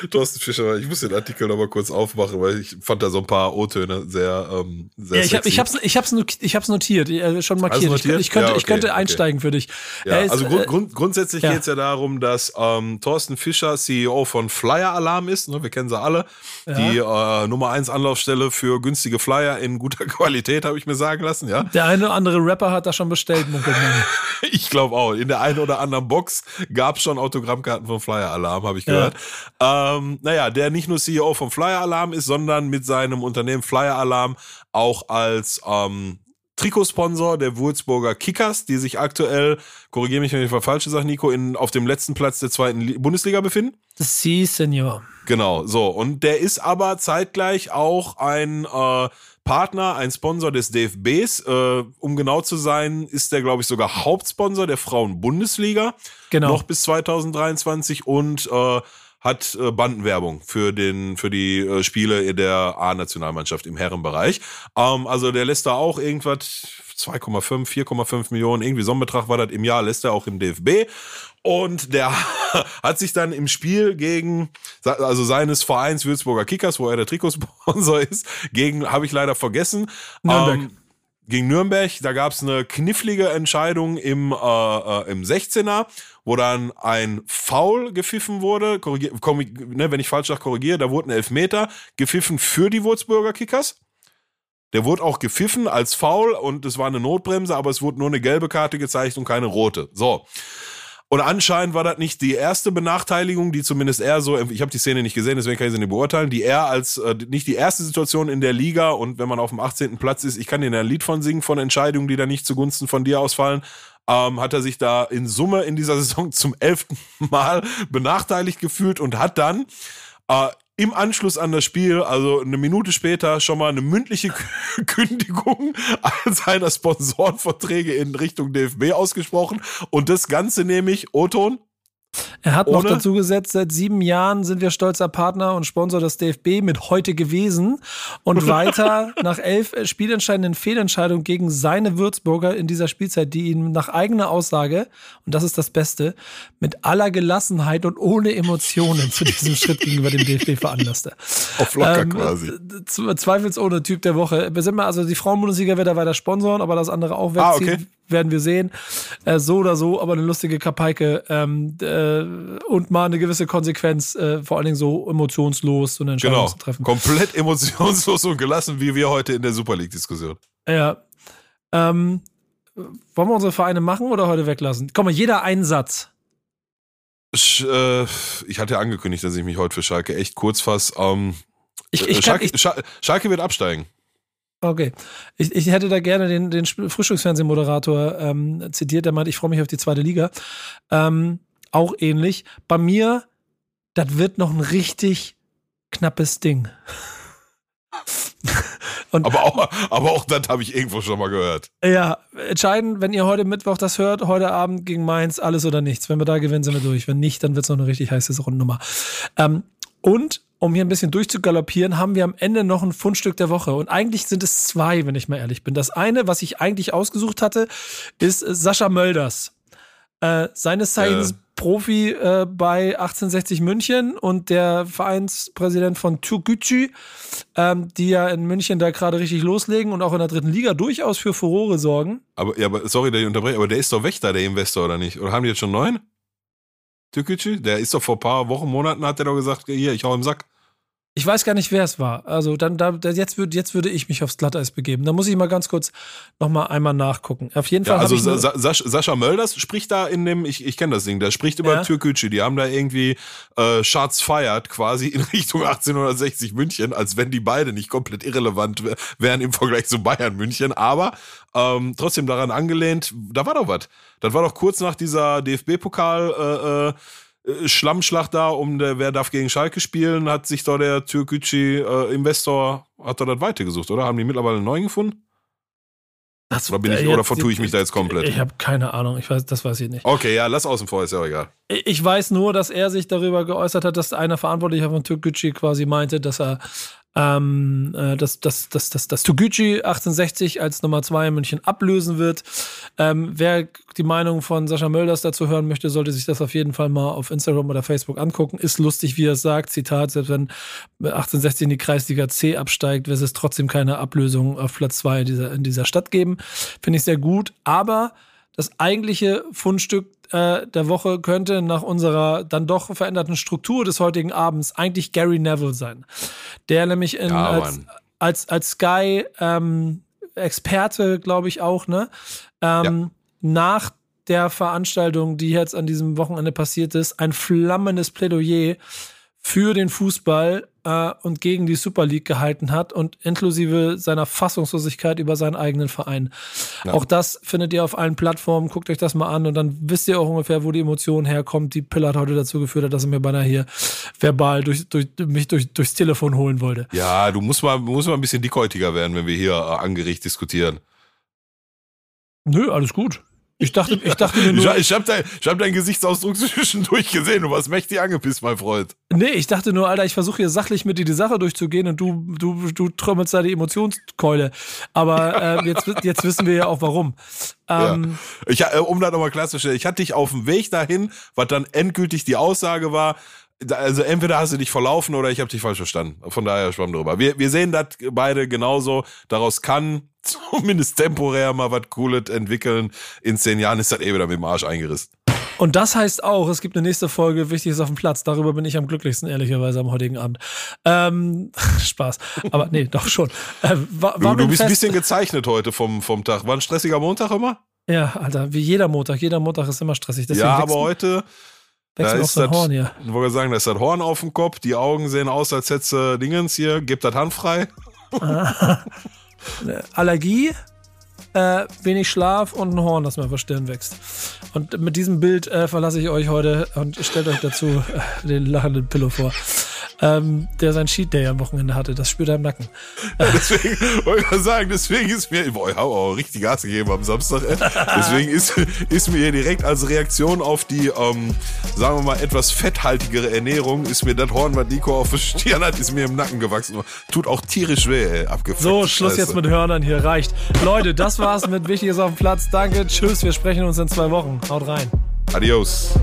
Thorsten Fischer, ich muss den Artikel nochmal kurz aufmachen, weil ich fand da so ein paar O-Töne sehr, ähm, sehr ja, ich, hab, ich, hab's, ich, hab's, ich hab's notiert, äh, schon markiert. notiert? Ich, ich, könnte, ja, okay, ich könnte einsteigen okay. für dich. Ja, ist, also grund, grund, grundsätzlich ja. geht's ja darum, dass ähm, Thorsten Fischer CEO von Flyer Alarm ist, ne, wir kennen sie alle, die äh, Nummer eins Anlaufstelle für günstige Flyer in guter Qualität, habe ich mir sagen lassen, ja. Der eine oder andere Rapper hat das schon bestellt, Ich glaube auch. In der einen oder anderen Box gab es schon Autogrammkarten vom Flyer Alarm, habe ich gehört. Ja. Ähm, naja, der nicht nur CEO vom Flyer Alarm ist, sondern mit seinem Unternehmen Flyer Alarm auch als ähm, Trikotsponsor der Würzburger Kickers, die sich aktuell, korrigiere mich, wenn ich falsch sage, Nico, in, auf dem letzten Platz der zweiten Bundesliga befinden. Sie, Senior. Genau, so. Und der ist aber zeitgleich auch ein äh, Partner, ein Sponsor des DFBs. Äh, um genau zu sein, ist der, glaube ich, sogar Hauptsponsor der Frauen-Bundesliga. Genau. Noch bis 2023 und äh, hat äh, Bandenwerbung für den für die äh, Spiele der A-Nationalmannschaft im Herrenbereich. Ähm, also der lässt da auch irgendwas 2,5, 4,5 Millionen, irgendwie so ein Betrag war das im Jahr, lässt er auch im DFB. Und der hat sich dann im Spiel gegen, also seines Vereins Würzburger Kickers, wo er der Trikotsponsor ist, gegen, habe ich leider vergessen. Nürnberg. Ähm, gegen Nürnberg, da gab es eine knifflige Entscheidung im, äh, äh, im 16er, wo dann ein Foul gepfiffen wurde. Korrigier, komm, ne, wenn ich falsch sage, korrigiere, da wurde ein Elfmeter gepfiffen für die Würzburger Kickers. Der wurde auch gepfiffen als Foul und es war eine Notbremse, aber es wurde nur eine gelbe Karte gezeigt und keine rote. So. Und anscheinend war das nicht die erste Benachteiligung, die zumindest er so, ich habe die Szene nicht gesehen, deswegen kann ich sie nicht beurteilen, die er als äh, nicht die erste Situation in der Liga und wenn man auf dem 18. Platz ist, ich kann dir ein Lied von singen, von Entscheidungen, die da nicht zugunsten von dir ausfallen, ähm, hat er sich da in Summe in dieser Saison zum elften Mal benachteiligt gefühlt und hat dann äh, im Anschluss an das Spiel, also eine Minute später, schon mal eine mündliche Kündigung seiner Sponsorenverträge in Richtung DFB ausgesprochen. Und das Ganze nämlich, Oton, er hat Ohne? noch dazu gesetzt, seit sieben Jahren sind wir stolzer Partner und Sponsor des DFB mit heute gewesen und weiter nach elf spielentscheidenden Fehlentscheidungen gegen seine Würzburger in dieser Spielzeit, die ihn nach eigener Aussage, und das ist das Beste, mit aller Gelassenheit und ohne Emotionen zu diesem Schritt gegenüber dem DFB veranlasste. Auf locker ähm, quasi. Zweifelsohne Typ der Woche. Wir sind mal, also die Frauenbundesliga wird er weiter sponsoren, aber das andere auch wegziehen. Ah, okay werden wir sehen. Äh, so oder so, aber eine lustige Kapeike ähm, äh, und mal eine gewisse Konsequenz, äh, vor allen Dingen so emotionslos so eine Entscheidung genau. zu treffen. Komplett emotionslos und gelassen, wie wir heute in der Super League-Diskussion. Ja. Ähm, wollen wir unsere Vereine machen oder heute weglassen? Komm mal, jeder einen Satz. Ich, äh, hatte angekündigt, dass ich mich heute für Schalke echt kurz fasse. Ähm, ich, ich Schalke, kann, ich, Schalke wird absteigen. Okay. Ich, ich hätte da gerne den, den Frühstücksfernsehmoderator ähm, zitiert, der meint, ich freue mich auf die zweite Liga. Ähm, auch ähnlich. Bei mir, das wird noch ein richtig knappes Ding. Und, aber auch, aber auch das habe ich irgendwo schon mal gehört. Ja, entscheiden, wenn ihr heute Mittwoch das hört, heute Abend gegen Mainz, alles oder nichts. Wenn wir da gewinnen, sind wir durch. Wenn nicht, dann wird es noch eine richtig heiße Rundnummer. Ähm, und um hier ein bisschen durchzugaloppieren, haben wir am Ende noch ein Fundstück der Woche. Und eigentlich sind es zwei, wenn ich mal ehrlich bin. Das eine, was ich eigentlich ausgesucht hatte, ist Sascha Mölders. Äh, seines Zeichens ja. Profi äh, bei 1860 München und der Vereinspräsident von Türkgücü, ähm, die ja in München da gerade richtig loslegen und auch in der dritten Liga durchaus für Furore sorgen. Aber, ja, aber sorry, dass ich unterbreche, aber der ist doch Wächter, der Investor, oder nicht? Oder haben die jetzt schon neun? Türkgücü? Der ist doch vor ein paar Wochen, Monaten, hat der doch gesagt, hier, ich hau im Sack. Ich weiß gar nicht, wer es war. Also dann, da, jetzt, würd, jetzt würde ich mich aufs Glatteis begeben. Da muss ich mal ganz kurz noch mal einmal nachgucken. Auf jeden Fall. Ja, also Sa Sa Sascha Mölders spricht da in dem, ich, ich kenne das Ding, der spricht über ja. Türkgücü. Die haben da irgendwie äh, Shots feiert quasi in Richtung 1860 München, als wenn die beide nicht komplett irrelevant wären im Vergleich zu Bayern München. Aber ähm, trotzdem daran angelehnt, da war doch was. Das war doch kurz nach dieser DFB-Pokal. Äh, äh, Schlammschlacht da um der, wer darf gegen Schalke spielen, hat sich da der Türkgücü äh, Investor, hat er das weitergesucht, oder? Haben die mittlerweile einen neuen gefunden? Das, oder, bin ich, äh, oder vertue ich mich da jetzt komplett? Ich habe keine Ahnung, ich weiß, das weiß ich nicht. Okay, ja, lass außen vor, ist ja auch egal. Ich weiß nur, dass er sich darüber geäußert hat, dass einer Verantwortlicher von Türkgücü quasi meinte, dass er ähm, äh, dass, dass, dass, dass, dass Toguchi 1860 als Nummer 2 in München ablösen wird. Ähm, wer die Meinung von Sascha Mölders dazu hören möchte, sollte sich das auf jeden Fall mal auf Instagram oder Facebook angucken. Ist lustig, wie er es sagt. Zitat, selbst wenn 1860 in die Kreisliga C absteigt, wird es trotzdem keine Ablösung auf Platz 2 in dieser, in dieser Stadt geben. Finde ich sehr gut. Aber das eigentliche Fundstück äh, der Woche könnte nach unserer dann doch veränderten Struktur des heutigen Abends eigentlich Gary Neville sein. Der nämlich in, ja, als, als, als Sky ähm, Experte, glaube ich auch, ne? Ähm, ja. Nach der Veranstaltung, die jetzt an diesem Wochenende passiert ist, ein flammendes Plädoyer für den Fußball äh, und gegen die Super League gehalten hat und inklusive seiner Fassungslosigkeit über seinen eigenen Verein. Ja. Auch das findet ihr auf allen Plattformen. Guckt euch das mal an und dann wisst ihr auch ungefähr, wo die Emotion herkommt. Die Pille hat heute dazu geführt, dass er mir beinahe hier verbal durch, durch, mich durch, durchs Telefon holen wollte. Ja, du musst mal, musst mal ein bisschen dickhäutiger werden, wenn wir hier äh, angericht diskutieren. Nö, alles gut. Ich dachte, ich dachte mir nur. Ich, ich habe dein, hab deinen Gesichtsausdruck zwischendurch gesehen. Du warst mächtig angepisst, mein Freund. Nee, ich dachte nur, Alter, ich versuche hier sachlich mit dir die Sache durchzugehen und du, du, du trommelst da die Emotionskeule. Aber äh, jetzt, jetzt wissen wir ja auch warum. Ähm, ja. ich, äh, um da nochmal klarzustellen, ich hatte dich auf dem Weg dahin, was dann endgültig die Aussage war, also entweder hast du dich verlaufen oder ich habe dich falsch verstanden. Von daher schwamm drüber. Wir, wir sehen das beide genauso. Daraus kann zumindest temporär mal was Cooles entwickeln. In zehn Jahren ist das eh wieder mit dem Arsch eingerissen. Und das heißt auch, es gibt eine nächste Folge, wichtig ist auf dem Platz. Darüber bin ich am glücklichsten, ehrlicherweise, am heutigen Abend. Ähm, Spaß. Aber nee, doch schon. Äh, war, war du, du bist ein bisschen gezeichnet heute vom, vom Tag. War ein stressiger Montag immer? Ja, Alter, wie jeder Montag. Jeder Montag ist immer stressig. Deswegen ja, aber heute. Da ist das, Horn hier. Ich wollte sagen, da ist das Horn auf dem Kopf, die Augen sehen aus, als hättest du Dingens hier, gib das Hand frei. Allergie, äh, wenig Schlaf und ein Horn, das mir auf der Stirn wächst. Und mit diesem Bild äh, verlasse ich euch heute und stellt euch dazu äh, den lachenden Pillow vor ähm, der sein Cheat Day am Wochenende hatte. Das spürt er im Nacken. deswegen wollte ich mal sagen, deswegen ist mir, boah, ich habe auch richtig Gas gegeben am Samstag. Ey. Deswegen ist, ist mir hier direkt als Reaktion auf die, ähm, sagen wir mal, etwas fetthaltigere Ernährung, ist mir das Horn, was Nico auf der Stirn hat, ist mir im Nacken gewachsen. Tut auch tierisch weh, ey, abgefuckt. So, Schluss Scheiße. jetzt mit Hörnern hier, reicht. Leute, das war's mit Wichtiges auf dem Platz. Danke, tschüss, wir sprechen uns in zwei Wochen. Haut rein. Adios.